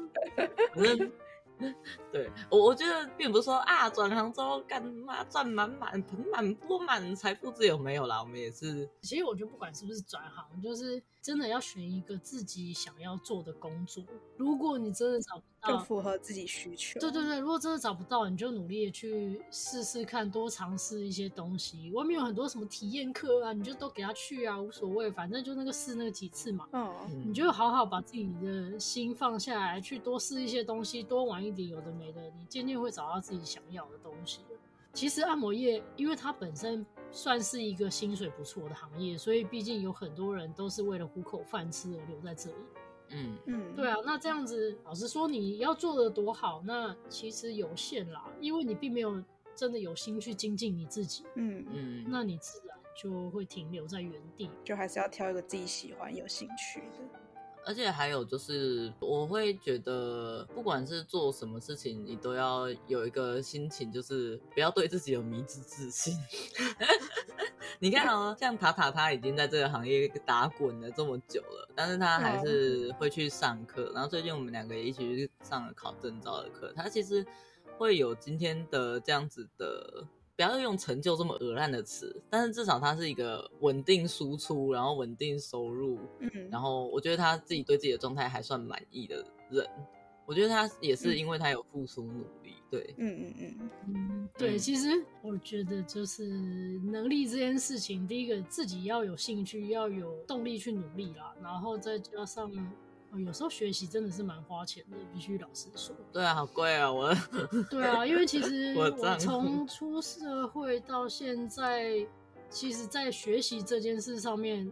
嗯 对我，我觉得并不是说啊，转行之后干嘛赚满满盆满钵满财富自由没有啦，我们也是。其实我觉得不管是不是转行，就是真的要选一个自己想要做的工作。如果你真的找不到，就符合自己需求。对对对，如果真的找不到，你就努力的去试试看，多尝试一些东西。外面有很多什么体验课啊，你就都给他去啊，无所谓，反正就那个试那个几次嘛。嗯，你就好好把自己的心放下来，去多试一些东西，多玩一点有的没的，你渐渐会找到自己想要的东西。其实按摩业，因为它本身算是一个薪水不错的行业，所以毕竟有很多人都是为了糊口饭吃而留在这里。嗯嗯，对啊，那这样子，老实说，你要做的多好，那其实有限啦，因为你并没有真的有心去精进你自己。嗯嗯，那你自然就会停留在原地，就还是要挑一个自己喜欢、有兴趣的。而且还有就是，我会觉得，不管是做什么事情，你都要有一个心情，就是不要对自己有迷之自信。你看哦，像塔塔，他已经在这个行业打滚了这么久了，但是他还是会去上课。然后最近我们两个也一起去上了考证照的课。他其实会有今天的这样子的。不要用成就这么恶烂的词，但是至少他是一个稳定输出，然后稳定收入，嗯，然后我觉得他自己对自己的状态还算满意的人，我觉得他也是因为他有付出努力，嗯、对，嗯嗯嗯嗯，对，其实我觉得就是能力这件事情，第一个自己要有兴趣，要有动力去努力啦，然后再加上。有时候学习真的是蛮花钱的，必须老实说。对啊，好贵啊！我。对啊，因为其实 我从出社会到现在，其实在学习这件事上面。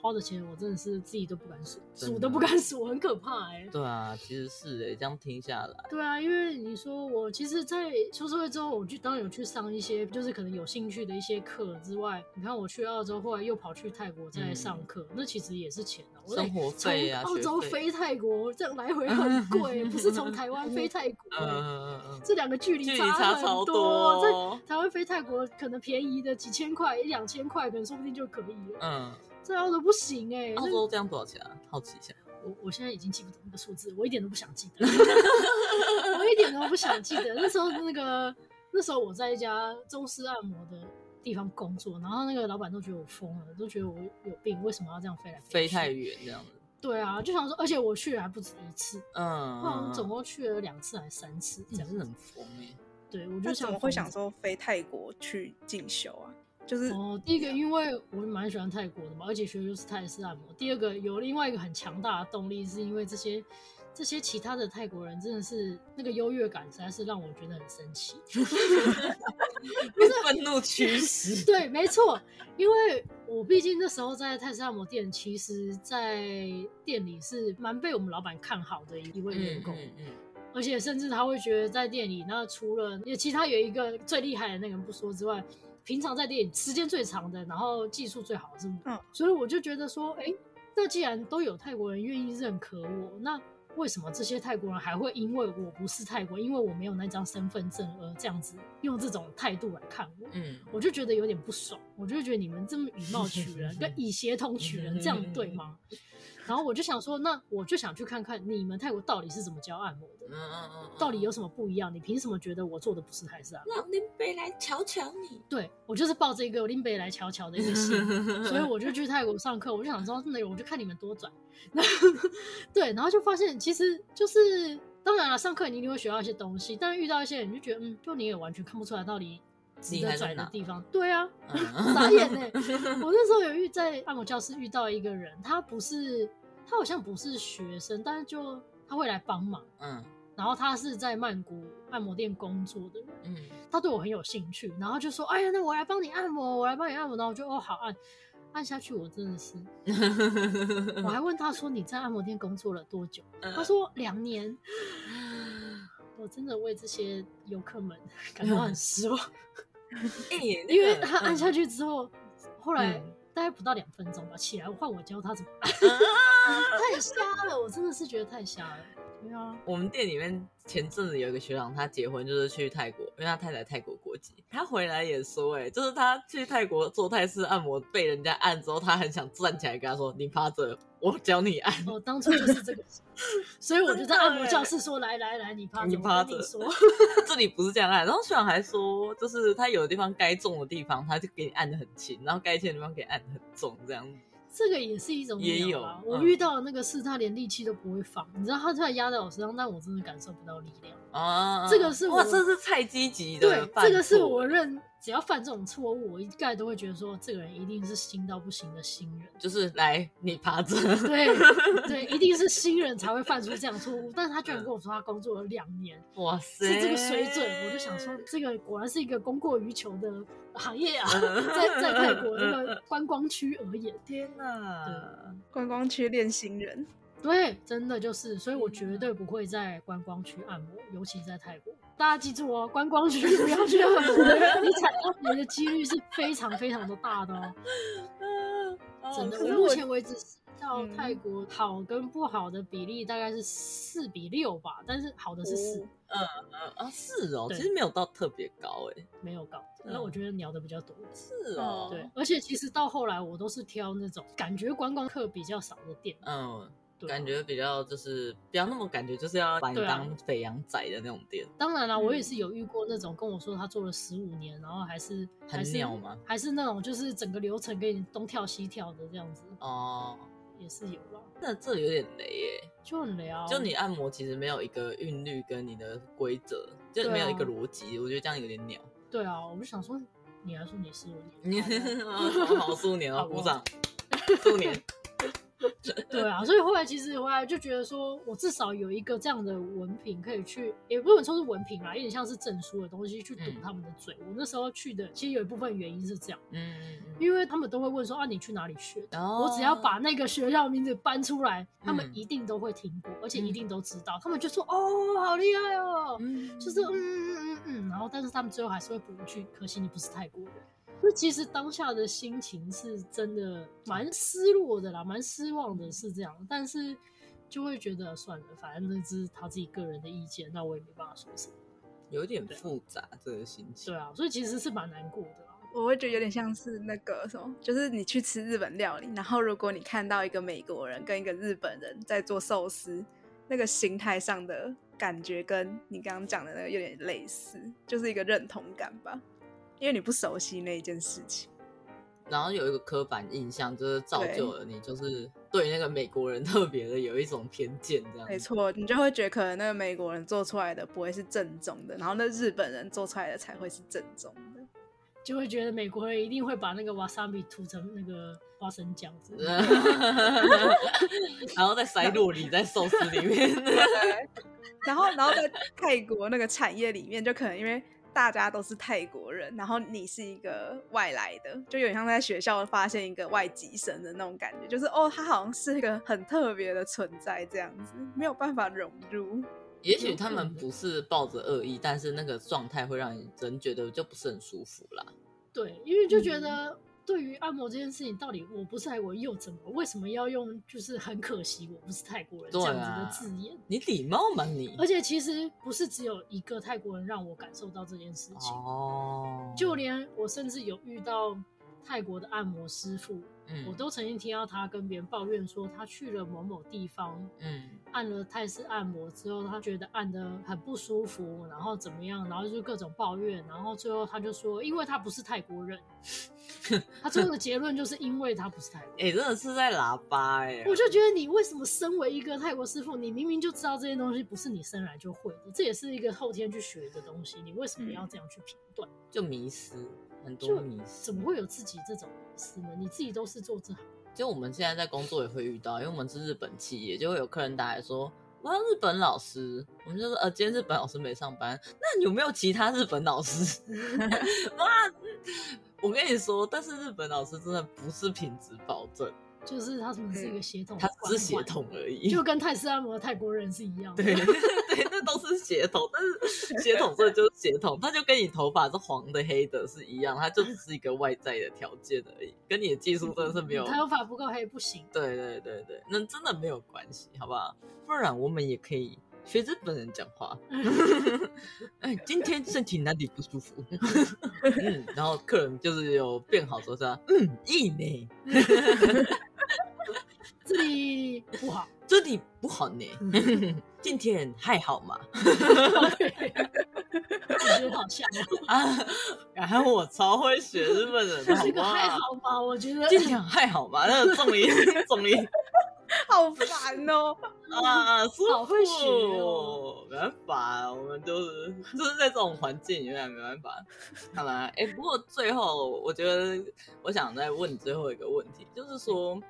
花的钱我真的是自己都不敢数，数都不敢数，很可怕哎、欸。对啊，其实是哎、欸，这样听下来。对啊，因为你说我其实，在出社会之后，我就当然有去上一些就是可能有兴趣的一些课之外，你看我去澳洲，后来又跑去泰国再上课、嗯，那其实也是钱啊。我生活费啊，从澳洲飞泰国这样来回 很贵，不是从台湾飞泰国、欸嗯，这两个距离差很多。超多在台湾飞泰国可能便宜的几千块，一两千块，可能说不定就可以了。嗯。这澳洲不行哎、欸，澳洲这样多少钱啊？好奇一下。我我现在已经记不得那个数字，我一点都不想记得，我一点都不想记得。那时候那个那时候我在一家中式按摩的地方工作，然后那个老板都觉得我疯了，都觉得我有病，为什么要这样飞来飞去？飞太远这样子。对啊，就想说，而且我去了还不止一次，嗯，我总共去了两次还是三次，这样子很疯哎。对，我就想会想说飞泰国去进修啊。就是哦，第一个，因为我蛮喜欢泰国的嘛，而且学的就是泰式按摩。第二个，有另外一个很强大的动力，是因为这些这些其他的泰国人真的是那个优越感，实在是让我觉得很生气。不是 愤怒驱使。对，没错，因为我毕竟那时候在泰式按摩店，其实，在店里是蛮被我们老板看好的一位员工，嗯嗯嗯，而且甚至他会觉得在店里，那除了也其他有一个最厉害的那个人不说之外。平常在电影时间最长的，然后技术最好的是我，嗯，所以我就觉得说，哎，那既然都有泰国人愿意认可我，那为什么这些泰国人还会因为我不是泰国，因为我没有那张身份证而这样子用这种态度来看我？嗯，我就觉得有点不爽，我就觉得你们这么以貌取人，跟以协同取人，这样对吗？然后我就想说，那我就想去看看你们泰国到底是怎么教按摩的，嗯嗯嗯，到底有什么不一样？你凭什么觉得我做的不是泰式按摩？让林北来瞧瞧你。对，我就是抱着一个林北来瞧瞧的一个心，所以我就去泰国上课。我就想说，那我就看你们多拽。对，然后就发现其实就是，当然了，上课你一定会学到一些东西，但是遇到一些人就觉得，嗯，就你也完全看不出来到底。值得拽的地方，对啊，傻眼呢。我那时候有遇在按摩教室遇到一个人，他不是，他好像不是学生，但是就他会来帮忙，嗯，然后他是在曼谷按摩店工作的人，嗯，他对我很有兴趣，然后就说，哎呀，那我来帮你按摩，我来帮你按摩，然后我就哦好按，按下去，我真的是，我还问他说你在按摩店工作了多久？他说两年，我真的为这些游客们感到很失望。欸、因为他按下去之后，嗯、后来大概不到两分钟吧，起来换我教他怎么办，太瞎了，我真的是觉得太瞎了。对啊，我们店里面前阵子有一个学长，他结婚就是去泰国，因为他太太泰国国籍，他回来也说、欸，哎，就是他去泰国做泰式按摩，被人家按之后，他很想站起来跟他说：“你趴着。”我教你按，我、哦、当初就是这个，所以我就在按摩教室说：“来来来，你趴着，你趴着。”说这里不是这样按。然后学长还说，就是他有的地方该重的地方，他就给你按的很轻，然后该轻的地方给你按得很重，这样子。这个也是一种也有啊。我遇到的那个事他连力气都不会放，嗯、你知道他突然压在我身上，但我真的感受不到力量啊。这个是我哇，这是太积极的。对，这个是我认。只要犯这种错误，我一概都会觉得说，这个人一定是新到不行的新人。就是来你趴着，对对，一定是新人才会犯出这样错误。但是他居然跟我说他工作了两年，哇塞，是这个水准，我就想说，这个果然是一个供过于求的行业啊，在在泰国这个观光区而言，天哪，对，观光区练新人。对，真的就是，所以我绝对不会在观光区按摩，尤其在泰国。大家记住哦，观光区不要去按摩，你踩到雷的几率是非常非常的大的哦。真的，我目前为止到到泰国好跟不好的比例大概是四比六吧，但是好的是四。嗯嗯啊，是哦，其实没有到特别高哎，没有高，那我觉得鸟的比较多。是哦，对，而且其实到后来我都是挑那种感觉观光客比较少的店。嗯。感觉比较就是不要那么感觉就是要把你当肥羊仔的那种店。啊、当然了，我也是有遇过那种跟我说他做了十五年，然后还是很鸟吗？还是那种就是整个流程给你东跳西跳的这样子哦，也是有啦。那这有点雷耶，就很雷啊！就你按摩其实没有一个韵律跟你的规则，就没有一个逻辑，啊、我觉得这样有点鸟。对啊，我就想说，你还说你十五年，好十五年哦，鼓掌，十五年。对啊，所以后来其实回来就觉得说，我至少有一个这样的文凭可以去，也不能说是文凭啦，有点像是证书的东西去堵他们的嘴。嗯、我那时候去的，其实有一部分原因是这样，嗯，因为他们都会问说啊，你去哪里学的？哦、我只要把那个学校名字搬出来，他们一定都会听过，而且一定都知道。嗯、他们就说哦，好厉害哦，嗯、就是嗯嗯嗯嗯，然后但是他们最后还是会补一句，可惜你不是泰国人。就其实当下的心情是真的蛮失落的啦，蛮失望的，是这样。但是就会觉得算了，反正那是他自己个人的意见，那我也没办法说什么。有点复杂这个心情。对啊，所以其实是蛮难过的啦。我会觉得有点像是那个什么，就是你去吃日本料理，然后如果你看到一个美国人跟一个日本人在做寿司，那个形态上的感觉跟你刚刚讲的那个有点类似，就是一个认同感吧。因为你不熟悉那一件事情，然后有一个刻板印象，就是造就了你，就是对那个美国人 特别的有一种偏见，这样。没错，你就会觉得可能那个美国人做出来的不会是正宗的，然后那日本人做出来的才会是正宗的，就会觉得美国人一定会把那个瓦萨比涂成那个花生酱子，然后再塞酪梨在寿司里面，然后然后在泰国那个产业里面，就可能因为。大家都是泰国人，然后你是一个外来的，就有点像在学校发现一个外籍生的那种感觉，就是哦，他好像是一个很特别的存在，这样子没有办法融入。也许他们不是抱着恶意，但是那个状态会让人觉得就不是很舒服啦。对，因为就觉得。嗯对于按摩这件事情，到底我不是泰国人又怎么？为什么要用就是很可惜我不是泰国人这样子的字眼？啊、你礼貌吗你？而且其实不是只有一个泰国人让我感受到这件事情哦，就连我甚至有遇到泰国的按摩师傅。嗯、我都曾经听到他跟别人抱怨说，他去了某某地方，嗯，按了泰式按摩之后，他觉得按的很不舒服，然后怎么样，然后就各种抱怨，然后最后他就说，因为他不是泰国人，他最后的结论就是因为他不是泰国人。哎、欸，真的是在喇叭哎、欸！我就觉得你为什么身为一个泰国师傅，你明明就知道这些东西不是你生来就会的，这也是一个后天去学的东西，你为什么要这样去评断？就迷失。很多迷失，怎么会有自己这种迷思呢？你自己都是做这行，就我们现在在工作也会遇到，因为我们是日本企业，就会有客人打来说，我要日本老师，我们就说呃，今天日本老师没上班，那有没有其他日本老师？哇，我跟你说，但是日本老师真的不是品质保证。就是他们是一个血统，他只是血统而已，就跟泰式按摩的泰国人是一样的。对对，那都是血统，但是血统这就是血统，他就跟你头发是黄的黑的是一样，他就只是一个外在的条件而已，跟你的技术真的是没有。头发不够黑不行。对对对对，那真的没有关系，好不好？不然我们也可以学日本人讲话。哎，今天身体哪里不舒服？嗯，然后客人就是有变好说啥，嗯，いいね。 这里不好，这里不好呢。今天还好吗？我觉得好像啊，然后我超会学日本人，这个还好吗？我觉得今天还好吗？那个重音重音好烦哦啊，好会学哦，没办法，我们就是就是在这种环境里面没办法。好啦，哎，不过最后我觉得我想再问最后一个问题，就是说。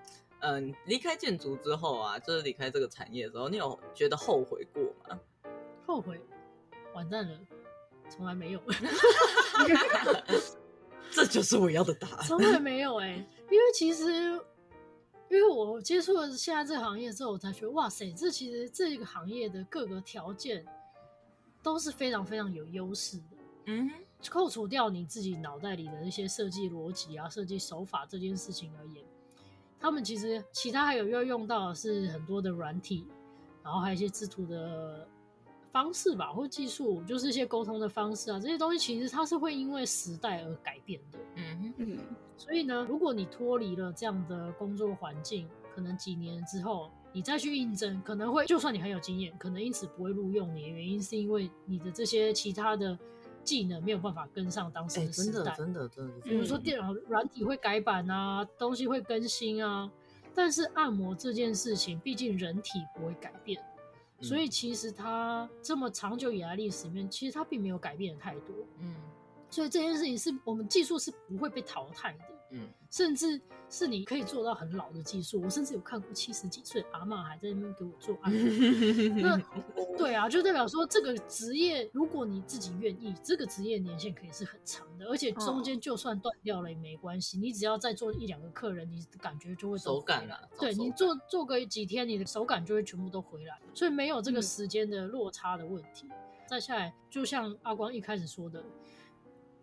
嗯，离开建筑之后啊，就是离开这个产业的时候，你有觉得后悔过吗？后悔，完蛋了，从来没有。这就是我要的答案。从来没有哎、欸，因为其实，因为我接触了现在这个行业之后，我才觉得哇塞，这其实这个行业的各个条件都是非常非常有优势的。嗯，扣除掉你自己脑袋里的那些设计逻辑啊、设计手法这件事情而言。他们其实其他还有要用到的是很多的软体，然后还有一些制图的方式吧，或技术，就是一些沟通的方式啊，这些东西其实它是会因为时代而改变的。嗯嗯，所以呢，如果你脱离了这样的工作环境，可能几年之后你再去应征，可能会就算你很有经验，可能因此不会录用你的原因是因为你的这些其他的。技能没有办法跟上当时的时代，欸、真的真的真的。比如说电脑软体会改版啊，东西会更新啊，但是按摩这件事情，毕竟人体不会改变，嗯、所以其实它这么长久以来历史里面，其实它并没有改变的太多。嗯，所以这件事情是我们技术是不会被淘汰的。嗯，甚至是你可以做到很老的技术，我甚至有看过七十几岁阿妈还在那边给我做按摩。那对啊，就代表说这个职业，如果你自己愿意，这个职业年限可以是很长的，而且中间就算断掉了也没关系，你只要再做一两个客人，你感觉就会手感了。对，你做做个几天，你的手感就会全部都回来，所以没有这个时间的落差的问题。嗯、再下来，就像阿光一开始说的，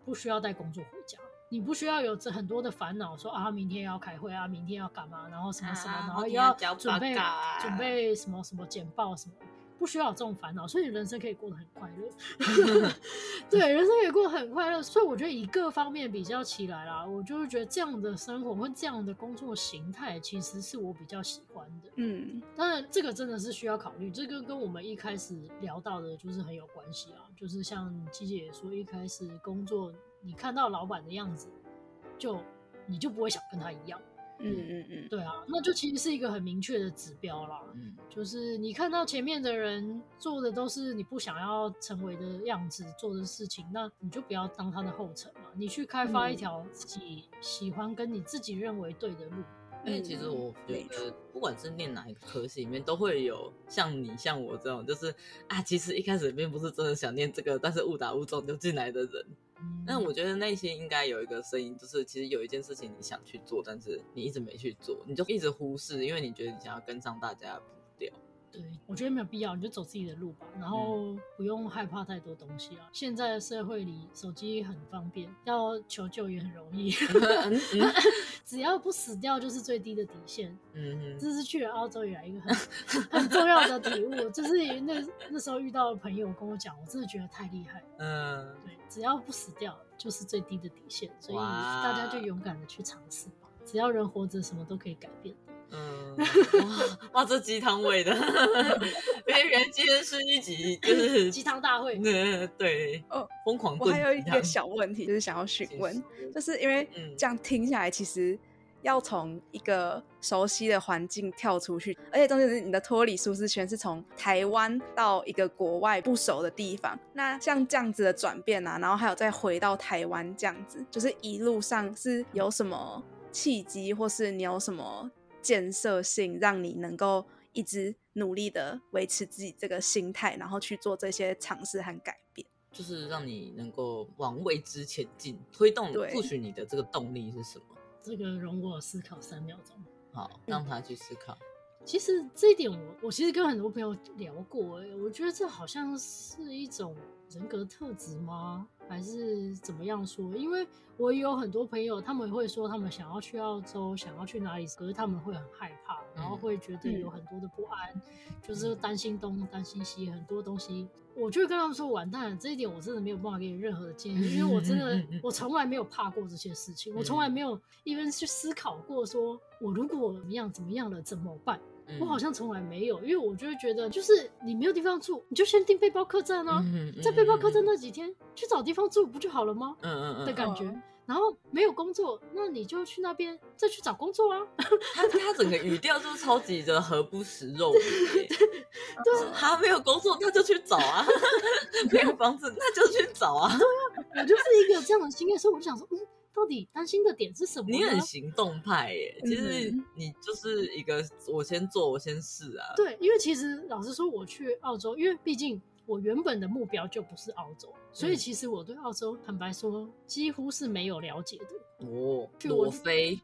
不需要带工作回家。你不需要有这很多的烦恼，说啊，明天要开会啊，明天要干嘛，然后什么什么，啊、然后又要准备、啊、准备什么什么简报什么，不需要有这种烦恼，所以你人生可以过得很快乐。对，人生可以过得很快乐，所以我觉得以各方面比较起来啦，我就是觉得这样的生活或这样的工作形态，其实是我比较喜欢的。嗯，当然这个真的是需要考虑，这个跟我们一开始聊到的就是很有关系啊，就是像鸡姐也说，一开始工作。你看到老板的样子，就你就不会想跟他一样。嗯嗯嗯，对啊，那就其实是一个很明确的指标啦。嗯，就是你看到前面的人做的都是你不想要成为的样子，做的事情，那你就不要当他的后尘嘛。你去开发一条自己喜欢跟你自己认为对的路。因为其实我觉得，不管是念哪一个科系里面，都会有像你像我这种，就是啊，其实一开始并不是真的想念这个，但是误打误撞就进来的人。但我觉得内心应该有一个声音，就是其实有一件事情你想去做，但是你一直没去做，你就一直忽视，因为你觉得你想要跟上大家的步调。对，我觉得没有必要，你就走自己的路吧，然后不用害怕太多东西啊。现在的社会里，手机很方便，要求救也很容易，只要不死掉就是最低的底线。嗯哼，这是去了澳洲以来一个很 很重要的体悟，就是那那时候遇到的朋友跟我讲，我真的觉得太厉害。嗯，对，只要不死掉就是最低的底线，所以大家就勇敢的去尝试吧。只要人活着，什么都可以改变。嗯，哇哇，这鸡汤味的，因 为原来今天是一集就是 鸡汤大会。嗯，对哦，疯狂。我还有一个小问题，就是想要询问，就是因为这样听下来，其实要从一个熟悉的环境跳出去，而且重点是你的脱离舒适圈是从台湾到一个国外不熟的地方。那像这样子的转变啊，然后还有再回到台湾这样子，就是一路上是有什么契机，或是你有什么？建设性让你能够一直努力的维持自己这个心态，然后去做这些尝试和改变，就是让你能够往未知前进，推动或许你的这个动力是什么？这个容我思考三秒钟。好，让他去思考。嗯，其实这一点我，我我其实跟很多朋友聊过，哎，我觉得这好像是一种人格特质吗？还是怎么样说？因为我有很多朋友，他们会说他们想要去澳洲，想要去哪里，可是他们会很害怕，然后会觉得有很多的不安，嗯、就是担心东担心西，很多东西。我就会跟他们说，完蛋了，这一点我真的没有办法给你任何的建议，因为我真的我从来没有怕过这些事情，我从来没有一边去思考过，说我如果怎么样怎么样了怎么办。我好像从来没有，因为我就会觉得，就是你没有地方住，你就先订背包客栈啊，嗯嗯、在背包客栈那几天去找地方住不就好了吗？嗯嗯嗯的感觉。然后没有工作，那你就去那边再去找工作啊。他他整个语调就是超级的何不食肉糜。对，他没有工作，他就去找啊。没有房子，那就去找啊。对啊，我就是一个这样的经验，所以我就想说，嗯。到底担心的点是什么？你很行动派耶，其实你就是一个我先做，我先试啊。对，因为其实老实说，我去澳洲，因为毕竟我原本的目标就不是澳洲，所以其实我对澳洲坦白说几乎是没有了解的。哦，罗非，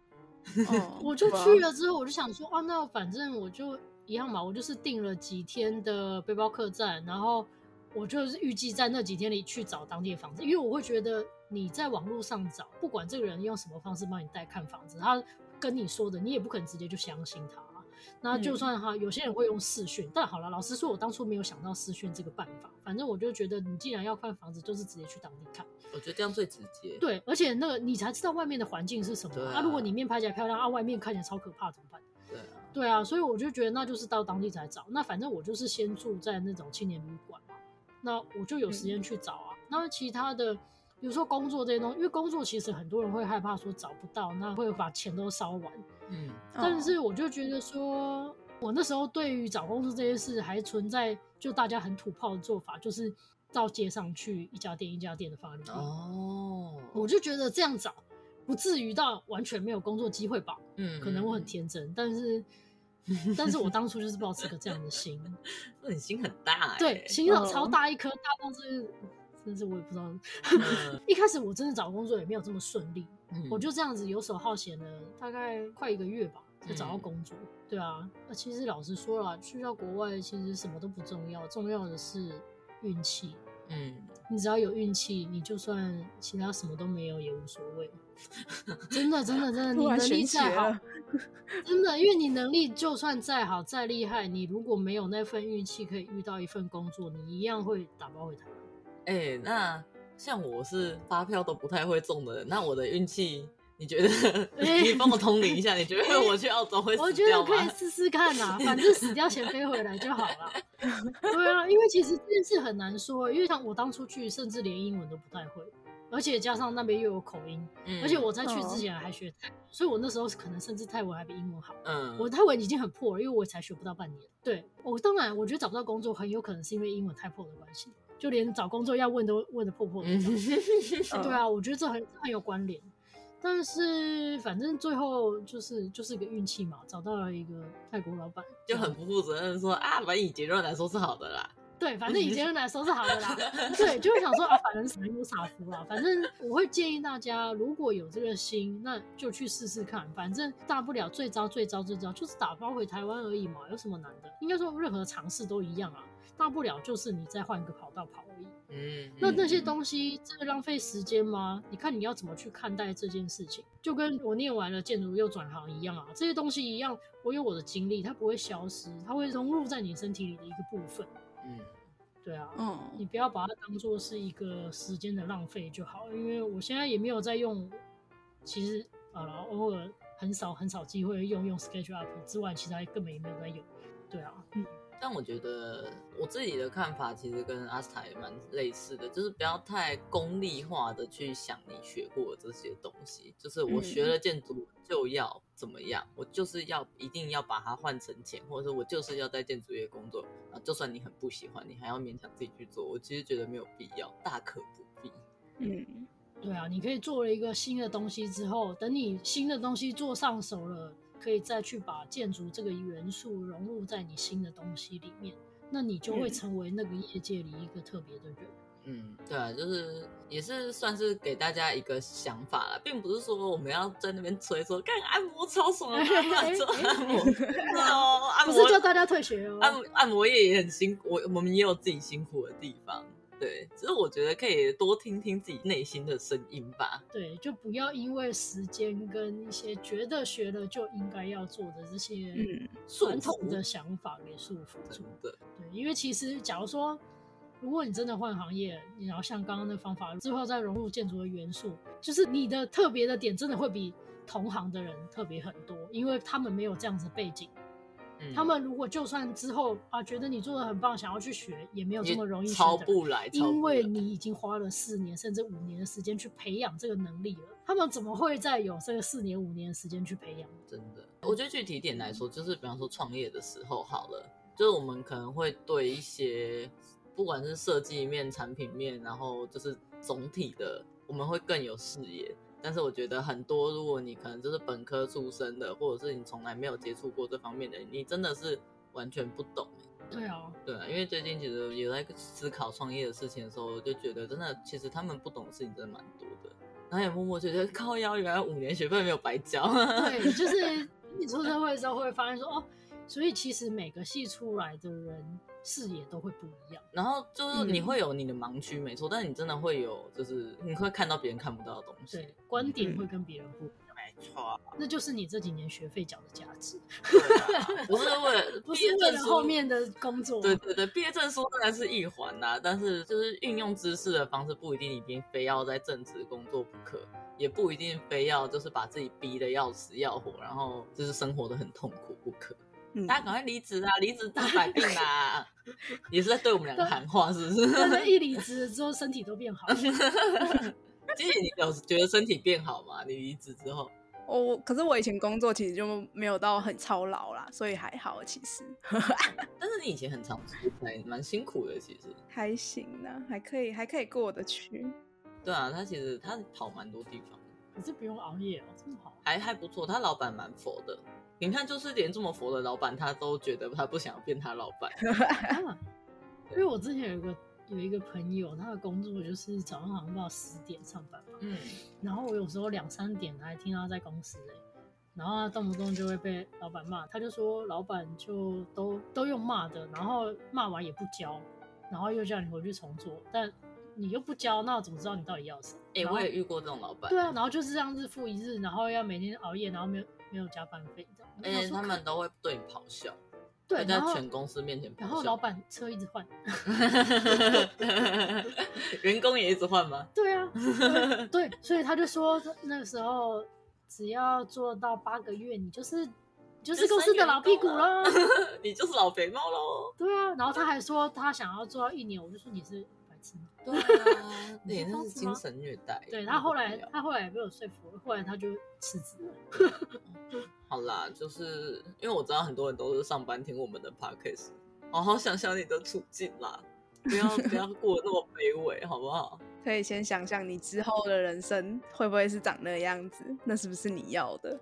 我就去了之后，我就想说，啊，那反正我就一样嘛，我就是订了几天的背包客栈，然后我就是预计在那几天里去找当地的房子，因为我会觉得。你在网络上找，不管这个人用什么方式帮你带看房子，他跟你说的，你也不可能直接就相信他。那就算哈，有些人会用视讯，但好了，老实说，我当初没有想到视讯这个办法。反正我就觉得，你既然要看房子，就是直接去当地看。我觉得这样最直接。对，而且那个你才知道外面的环境是什么。那、啊啊、如果里面拍起来漂亮，啊，外面看起来超可怕，怎么办？对啊。对啊，所以我就觉得那就是到当地才找。那反正我就是先住在那种青年旅馆嘛，那我就有时间去找啊。嗯、那其他的，比如说工作这些东西，因为工作其实很多人会害怕说找不到，那会把钱都烧完。嗯，但是我就觉得说，我那时候对于找工作这些事还存在就大家很土炮的做法，就是到街上去一家店一家店的发履历。哦，我就觉得这样找不至于到完全没有工作机会吧。嗯，可能我很天真，但是，但是我当初就是抱持个这样的心，那你心很大哎、欸。对，心超超大一颗，大到是，甚至我也不知道。嗯、一开始我真的找工作也没有这么顺利。我就这样子游手好闲了，大概快一个月吧，才找到工作。嗯、对啊，那其实老实说了，去到国外其实什么都不重要，重要的是运气。嗯，你只要有运气，你就算其他什么都没有也无所谓。真的，真的，真的，你能力再好，真的，因为你能力就算再好再厉害，你如果没有那份运气可以遇到一份工作，你一样会打包回台湾。哎、欸，那。像我是发票都不太会中的人，那我的运气，你觉得？你帮我通灵一下，你觉得我去澳洲会？我觉得可以试试看啊，反正死掉前飞回来就好了。对啊，因为其实这件事很难说，因为像我当初去，甚至连英文都不太会，而且加上那边又有口音，嗯、而且我在去之前还学泰所以我那时候可能甚至泰文还比英文好。嗯，我泰文已经很破了，因为我才学不到半年。对，我当然我觉得找不到工作很有可能是因为英文太破的关系。就连找工作要问都问的破破的，对啊，我觉得这很很有关联。但是反正最后就是就是一个运气嘛，找到了一个泰国老板，就很不负责任说啊，反正以结论来说是好的啦。对，反正以结论来说是好的啦。对，就会想说啊，反正傻有傻福啦。反正我会建议大家，如果有这个心，那就去试试看。反正大不了最糟最糟最糟就是打包回台湾而已嘛，有什么难的？应该说任何尝试都一样啊。大不了就是你再换一个跑道跑而已。嗯，那那些东西真的浪费时间吗？你看你要怎么去看待这件事情？就跟我念完了建筑又转行一样啊，这些东西一样，我有我的经历，它不会消失，它会融入在你身体里的一个部分。嗯，对啊，嗯，你不要把它当做是一个时间的浪费就好，因为我现在也没有在用，其实啊，偶尔很少很少机会用用 SketchUp 之外，其他根本也没有在用。对啊，嗯。但我觉得我自己的看法其实跟阿斯塔也蛮类似的，就是不要太功利化的去想你学过的这些东西。就是我学了建筑就要怎么样，嗯、我就是要一定要把它换成钱，或者是我就是要在建筑业工作啊。就算你很不喜欢，你还要勉强自己去做，我其实觉得没有必要，大可不必。嗯，对啊，你可以做了一个新的东西之后，等你新的东西做上手了。可以再去把建筑这个元素融入在你新的东西里面，那你就会成为那个业界里一个特别的人。嗯，对啊，就是也是算是给大家一个想法啦，并不是说我们要在那边吹说干按摩超爽啊，做按摩哦，按摩不是叫大家退学哦，按按摩业也很辛苦，我我们也有自己辛苦的地方。对，其实我觉得可以多听听自己内心的声音吧。对，就不要因为时间跟一些觉得学了就应该要做的这些传统的想法给束缚住。嗯、对，因为其实假如说，如果你真的换行业，你要像刚刚的方法之后再融入建筑的元素，就是你的特别的点真的会比同行的人特别很多，因为他们没有这样子背景。他们如果就算之后啊觉得你做的很棒，想要去学，也没有这么容易学，超不来，因为你已经花了四年甚至五年的时间去培养这个能力了。他们怎么会再有这个四年五年的时间去培养？真的，我觉得具体点来说，就是比方说创业的时候好了，就是我们可能会对一些不管是设计面、产品面，然后就是总体的，我们会更有视野。但是我觉得很多，如果你可能就是本科出身的，或者是你从来没有接触过这方面的，你真的是完全不懂。对啊，对啊，因为最近其实也在思考创业的事情的时候，我就觉得真的，其实他们不懂的事情真的蛮多的。然后也默默觉得靠腰，原来五年学费没有白交。对，就是你出社会的时候会发现说哦，所以其实每个系出来的人。视野都会不一样，然后就是你会有你的盲区，没错，嗯、但是你真的会有，就是你会看到别人看不到的东西，对，观点会跟别人不一样。没错，那就是你这几年学费缴的价值，啊、不是为了不是为了后面的工作。对对对，毕业证书当然是一环呐，但是就是运用知识的方式不一定一定非要在正职工作不可，也不一定非要就是把自己逼得要死要活，然后就是生活的很痛苦不可。嗯、大家赶快离职啊！离职大百病啊！也是在对我们两个喊话，是不是？但是一离职之后，身体都变好了。其实你有觉得身体变好吗？你离职之后，我可是我以前工作其实就没有到很操劳啦，所以还好其实。但是你以前很常出差，蛮辛苦的，其实。还行啊，还可以，还可以过得去。对啊，他其实他跑蛮多地方，可是不用熬夜哦，这么好。还还不错，他老板蛮佛的。你看，就是连这么佛的老板，他都觉得他不想变他老板。因为我之前有一个有一个朋友，他的工作就是早上好像到十点上班嘛，嗯，然后我有时候两三点还听到他在公司，然后他动不动就会被老板骂，他就说老板就都都用骂的，然后骂完也不交，然后又叫你回去重做，但你又不交，那我怎么知道你到底要什么？哎、欸，我也遇过这种老板。对啊，然后就是这样日复一日，然后要每天熬夜，然后没有没有加班费。而且他们都会对你咆哮，对，在全公司面前咆哮。然后老板车一直换，员工也一直换吗？对啊对，对，所以他就说那个时候只要做到八个月，你就是就是公司的老屁股了，你就是老肥猫喽。对啊，然后他还说他想要做到一年，我就说你是。对啊，那也是精神虐待。对，他后来，他后来也被我说服了，后来他就辞职了。好啦，就是因为我知道很多人都是上班听我们的 podcast，好好想想你的处境啦，不要不要 过得那么卑微，好不好？可以先想想你之后的人生会不会是长那个样子，那是不是你要的？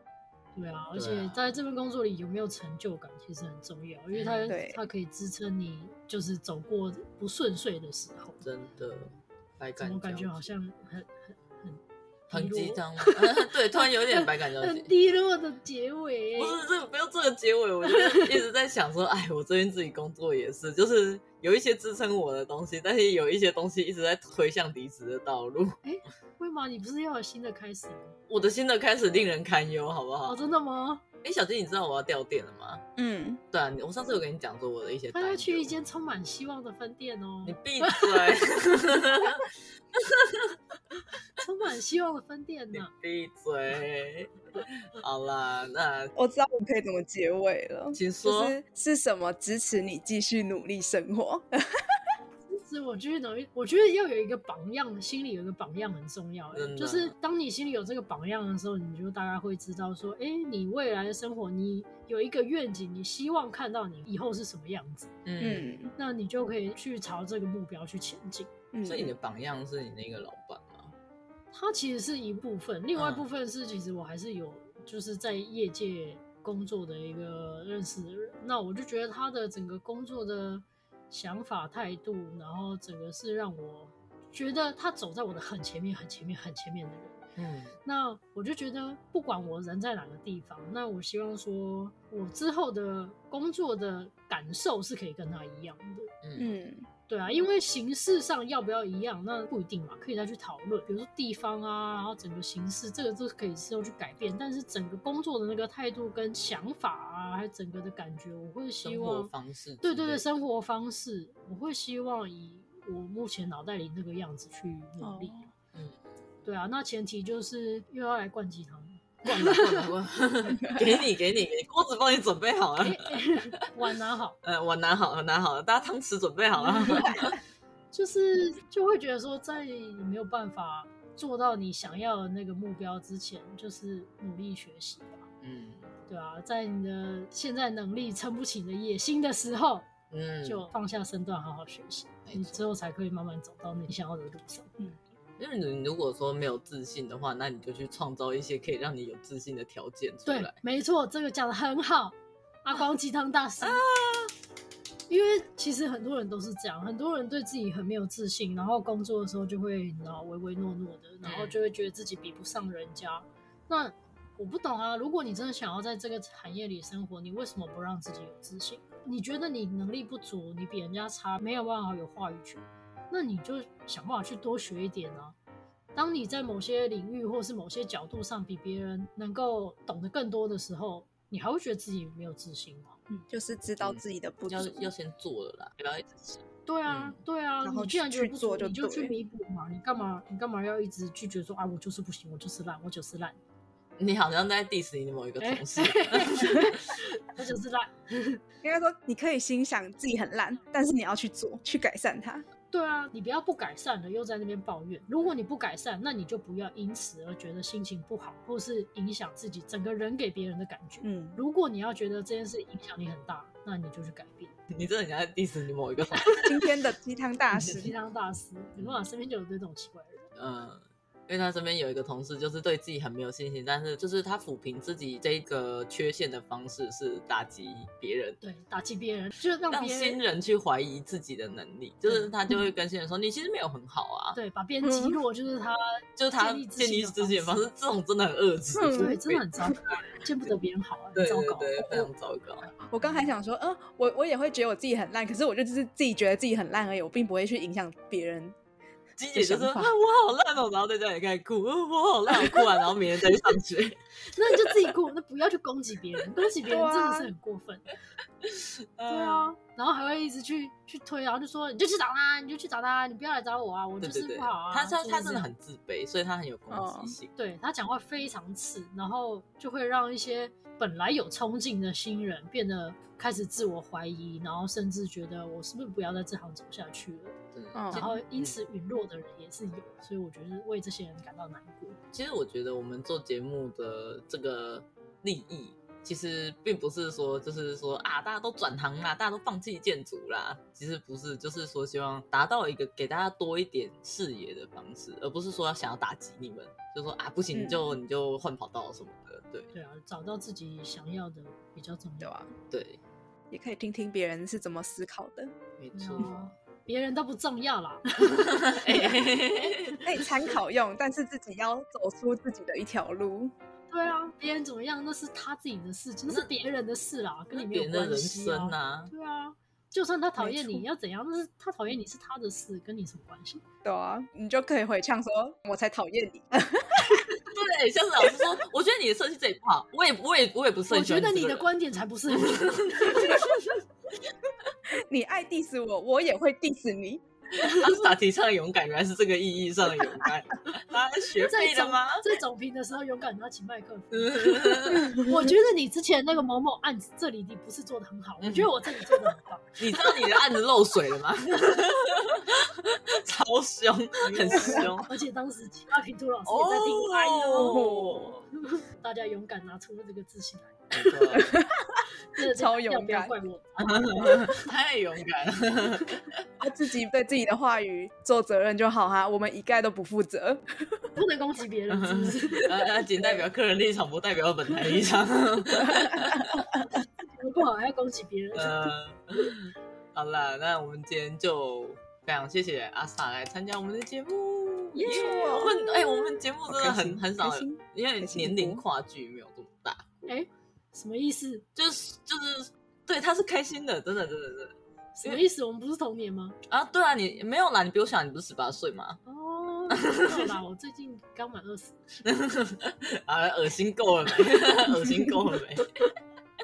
对啊，而且在这份工作里有没有成就感其实很重要，因为它它可以支撑你，就是走过不顺遂的时候。真的，百感交集。我感觉好像很很很很鸡汤。对，突然有点百感交集。很低落的结尾。不是这，不要这个结尾，我就一直在想说，哎，我最近自己工作也是，就是有一些支撑我的东西，但是有一些东西一直在推向离职的道路。哎，为嘛？你不是要有新的开始吗？我的新的开始令人堪忧，好不好？哦，真的吗？哎，小金，你知道我要掉店了吗？嗯，对啊，我上次有跟你讲过我的一些。他要去一间充满希望的分店哦。你闭嘴！充满希望的分店呢？闭嘴！好啦，那我知道我可以怎么结尾了。请说，就是是什么支持你继续努力生活？是我觉得，我觉得要有一个榜样，心里有一个榜样很重要。就是当你心里有这个榜样的时候，你就大概会知道说，哎，你未来的生活，你有一个愿景，你希望看到你以后是什么样子。嗯，那你就可以去朝这个目标去前进。嗯，所以你的榜样是你那个老板吗？他其实是一部分，另外一部分是其实我还是有就是在业界工作的一个认识的人。那我就觉得他的整个工作的。想法、态度，然后整个是让我觉得他走在我的很前面、很前面、很前面的人。嗯，那我就觉得，不管我人在哪个地方，那我希望说我之后的工作的感受是可以跟他一样的。嗯。对啊，因为形式上要不要一样，那不一定嘛，可以再去讨论。比如说地方啊，然后整个形式，这个都是可以之后去改变。但是整个工作的那个态度跟想法啊，还有整个的感觉，我会希望生活方式，对对对，生活方式，我会希望以我目前脑袋里那个样子去努力。哦、嗯，对啊，那前提就是又要来灌鸡汤。灌了灌了，给你给你，锅子帮你准备好了，碗拿好，嗯，碗拿好了拿好了，大家汤匙准备好了，就是就会觉得说，在你没有办法做到你想要的那个目标之前，就是努力学习吧，嗯，对啊，在你的现在能力撑不起你的野心的时候，嗯，就放下身段好好学习，你之后才可以慢慢走到你想要的路上，嗯。因为你如果说没有自信的话，那你就去创造一些可以让你有自信的条件出来。对，没错，这个讲的很好，阿光鸡汤大师。啊、因为其实很多人都是这样，很多人对自己很没有自信，然后工作的时候就会你知道唯唯诺诺的，然后就会觉得自己比不上人家。嗯、那我不懂啊，如果你真的想要在这个产业里生活，你为什么不让自己有自信？你觉得你能力不足，你比人家差，没有办法有话语权。那你就想办法去多学一点啊，当你在某些领域或是某些角度上比别人能够懂得更多的时候，你还会觉得自己没有自信吗？嗯，就是知道自己的不足，要要先做了啦，不要一直对啊，嗯、对啊，然后你既然觉得不足，就你就去弥补嘛。你干嘛？你干嘛要一直拒绝说啊？我就是不行，我就是烂，我就是烂。你好像在 diss 你的某一个同事 我就是烂。应该说，你可以心想自己很烂，但是你要去做，去改善它。对啊，你不要不改善了，又在那边抱怨。如果你不改善，那你就不要因此而觉得心情不好，或是影响自己整个人给别人的感觉。嗯，如果你要觉得这件事影响力很大，那你就去改变。你真的想在 diss 你某一个？今天的鸡汤大师，鸡汤大师，你办法身边就有这种奇怪的人。嗯。因为他身边有一个同事，就是对自己很没有信心，但是就是他抚平自己这个缺陷的方式是打击别人，对，打击别人，就是让，让新人去怀疑自己的能力，就是他就会跟新人说：“你其实没有很好啊。”对，把别人击落，就是他，就是他建立自己的方式，这种真的很恶质，对，真的很糟糕，见不得别人好啊，很，糟糕，对，非常糟糕。我刚还想说，嗯，我我也会觉得我自己很烂，可是我就只是自己觉得自己很烂而已，我并不会去影响别人。鸡姐就说：“啊，我好烂哦！”然后在这里开始哭，我好烂，我哭完，然后明天再去上学。那你就自己哭，那不要去攻击别人，攻击别人真的是很过分。对啊，然后还会一直去去推，然后就说：“你就去找他，你就去找他，你不要来找我啊！我就是不好啊。”他他他真的很自卑，所以他很有攻击性。对，他讲话非常刺，然后就会让一些本来有冲劲的新人变得开始自我怀疑，然后甚至觉得我是不是不要在这行走下去了。然后因此陨落的人也是有，所以我觉得为这些人感到难过。其实我觉得我们做节目的这个利益，其实并不是说就是说啊，大家都转行啦，大家都放弃建筑啦。其实不是，就是说希望达到一个给大家多一点视野的方式，而不是说要想要打击你们，就说啊不行，你就、嗯、你就换跑道什么的。对对啊，找到自己想要的比较重要啊。对，也可以听听别人是怎么思考的。没错。嗯别人都不重要啦，可以参考用，但是自己要走出自己的一条路。对啊，别人怎么样那是他自己的事情，那是别人的事啦，跟你没有关系啊。别人的人生啊。对啊，就算他讨厌你，要怎样？那是他讨厌你是他的事，跟你什么关系？对啊，你就可以回呛说：“我才讨厌你。”对，像是老师说：“我觉得你的设计这一块，我也，我也，我也不是很喜欢。”我觉得你的观点才不是。你爱 diss 我，我也会 diss 你。阿斯塔提倡勇敢，原来是这个意义上的勇敢。他学会了吗？在总评的时候，勇敢拿起麦克风。我觉得你之前那个某某案子，这里你不是做的很好。我觉得我这里做的很棒。你知道你的案子漏水了吗？超凶，很凶。而且当时其他评图老师也在听。哎呦，大家勇敢拿出了这个自信来。超勇敢，太勇敢了。他自己对自己的话语做责任就好哈，我们一概都不负责，不能攻击别人，是不是？呃，仅代表个人立场，不代表本台立场。不好还要攻击别人。呃，好了，那我们今天就非常谢谢阿 sa 来参加我们的节目。耶，我们哎，我们节目真的很很少，因为年龄跨距没有这么大。哎。什么意思？就是就是，对，他是开心的，真的真的真的。什么意思？我们不是同年吗？啊，对啊，你没有啦，你比我小，你不是十八岁吗？哦，没有啦，我最近刚满二十。啊，恶心够了没？恶心够了没？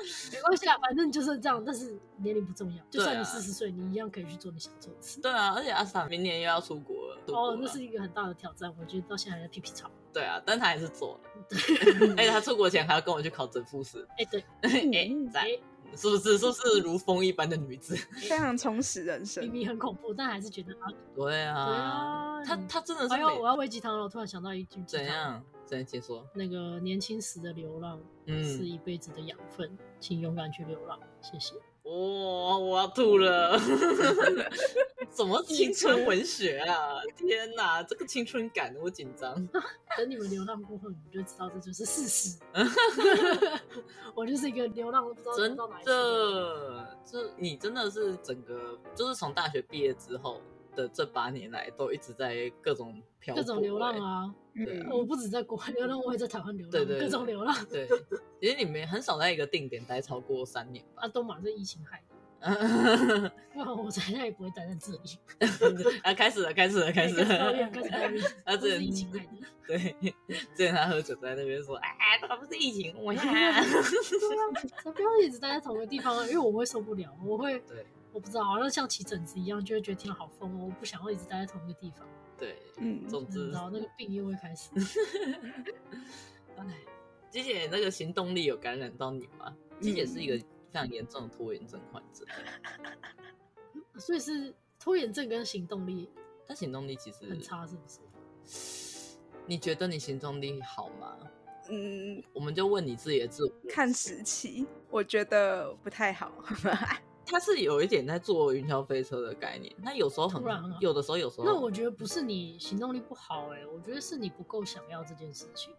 没关系啊，反正就是这样。但是年龄不重要，就算你四十岁，你一样可以去做你想做的事。对啊，而且阿 sa 明年又要出国了。哦，那是一个很大的挑战，我觉得到现在还在皮皮草。对啊，但他还是做了。哎、欸，他出国前还要跟我去考整复师。哎、欸，对，哎、欸，在，是不是？是不是如风一般的女子？非常充实人生。明明很恐怖，但还是觉得啊。对啊。对啊。他他真的是。哎呦，我要喂鸡汤了。我突然想到一句。怎样？怎样解说？那个年轻时的流浪，嗯，是一辈子的养分，请勇敢去流浪。谢谢。哇、哦，我要吐了！什么青春文学啊？天哪，这个青春感我紧张。等你们流浪过后，你们就知道这就是事实。我就是一个流浪，不知道到哪里。这你真的是整个，就是从大学毕业之后的这八年来，都一直在各种漂、欸，各种流浪啊。对啊，我不止在国外流浪，我也在台湾流浪，对对对，各种流浪。对，其实你们很少在一个定点待超过三年吧？啊，都嘛是疫情害的。哇，我在那也不会待在这里。啊，开始了，开始了，开始了。开始抱怨，他之前疫情来的。对，之前他喝酒在那边说，哎，他不是疫情，我呀。不要一直待在同一个地方，因为我会受不了，我会，对，我不知道，好像像起疹子一样，就会觉得天好疯，我不想要一直待在同一个地方。对，嗯，总之，然后那个病又会开始。哎，鸡姐那个行动力有感染到你吗？鸡姐是一个非常严重的拖延症患者，所以是拖延症跟行动力，但行动力其实很差，是不是？你觉得你行动力好吗？嗯，我们就问你自己的自我，看时期，我觉得不太好。他是有一点在做云霄飞车的概念，那有时候很，有的时候有时候。那我觉得不是你行动力不好，欸，哎，我觉得是你不够想要这件事情。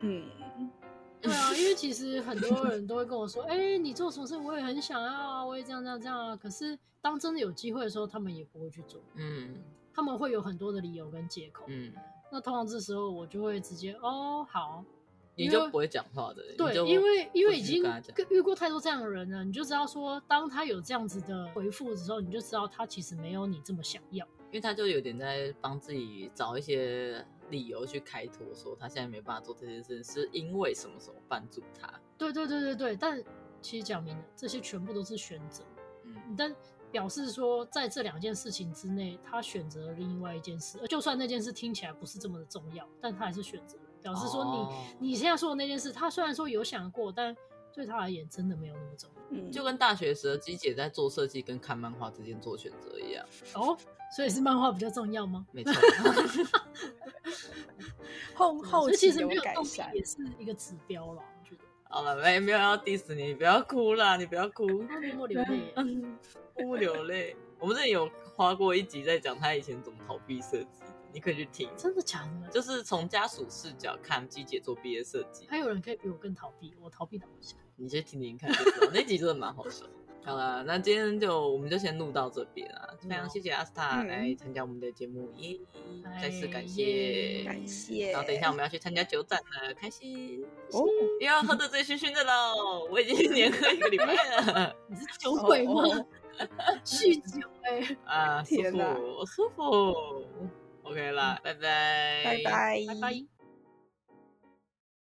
嗯，对啊，因为其实很多人都会跟我说，哎、欸，你做什么事我也很想要啊，我也这样这样这样啊。可是当真的有机会的时候，他们也不会去做。嗯，他们会有很多的理由跟借口。嗯，那通常这时候我就会直接，哦，好。你就不会讲话的，对，因为因为已经遇过太多这样的人了，你就知道说，当他有这样子的回复的时候，你就知道他其实没有你这么想要，因为他就有点在帮自己找一些理由去开脱，说他现在没办法做这件事，是因为什么什么绊住他。对对对对对，但其实讲明了，这些全部都是选择，嗯，但表示说在这两件事情之内，他选择了另外一件事，就算那件事听起来不是这么的重要，但他还是选择。表示说你、oh. 你现在说的那件事，他虽然说有想过，但对他而言真的没有那么重要。嗯，就跟大学时的鸡姐在做设计跟看漫画之间做选择一样。哦，oh, 所以是漫画比较重要吗？没错。后后期有改善，也是一个指标了。我觉得。好了，没没有要 diss 你，你不要哭啦，你不要哭。默默流泪，默默流泪。我们这里有花过一集在讲他以前怎么逃避设计。你可以去听，真的假的？就是从家属视角看鸡姐做毕业设计。还有人可以比我更逃避，我逃避的好笑。你先听听看就知道，那集真的蛮好笑。好了，那今天就我们就先录到这边啊。非常谢谢阿斯塔来参加我们的节目，耶！再次感谢，感谢。然后等一下我们要去参加酒展了，开心哦！又要喝得醉醺醺的喽，我已经连喝一个礼拜了。你是酒鬼吗？酗酒哎！啊，舒服，舒服。OK 啦，拜拜，拜拜，拜拜。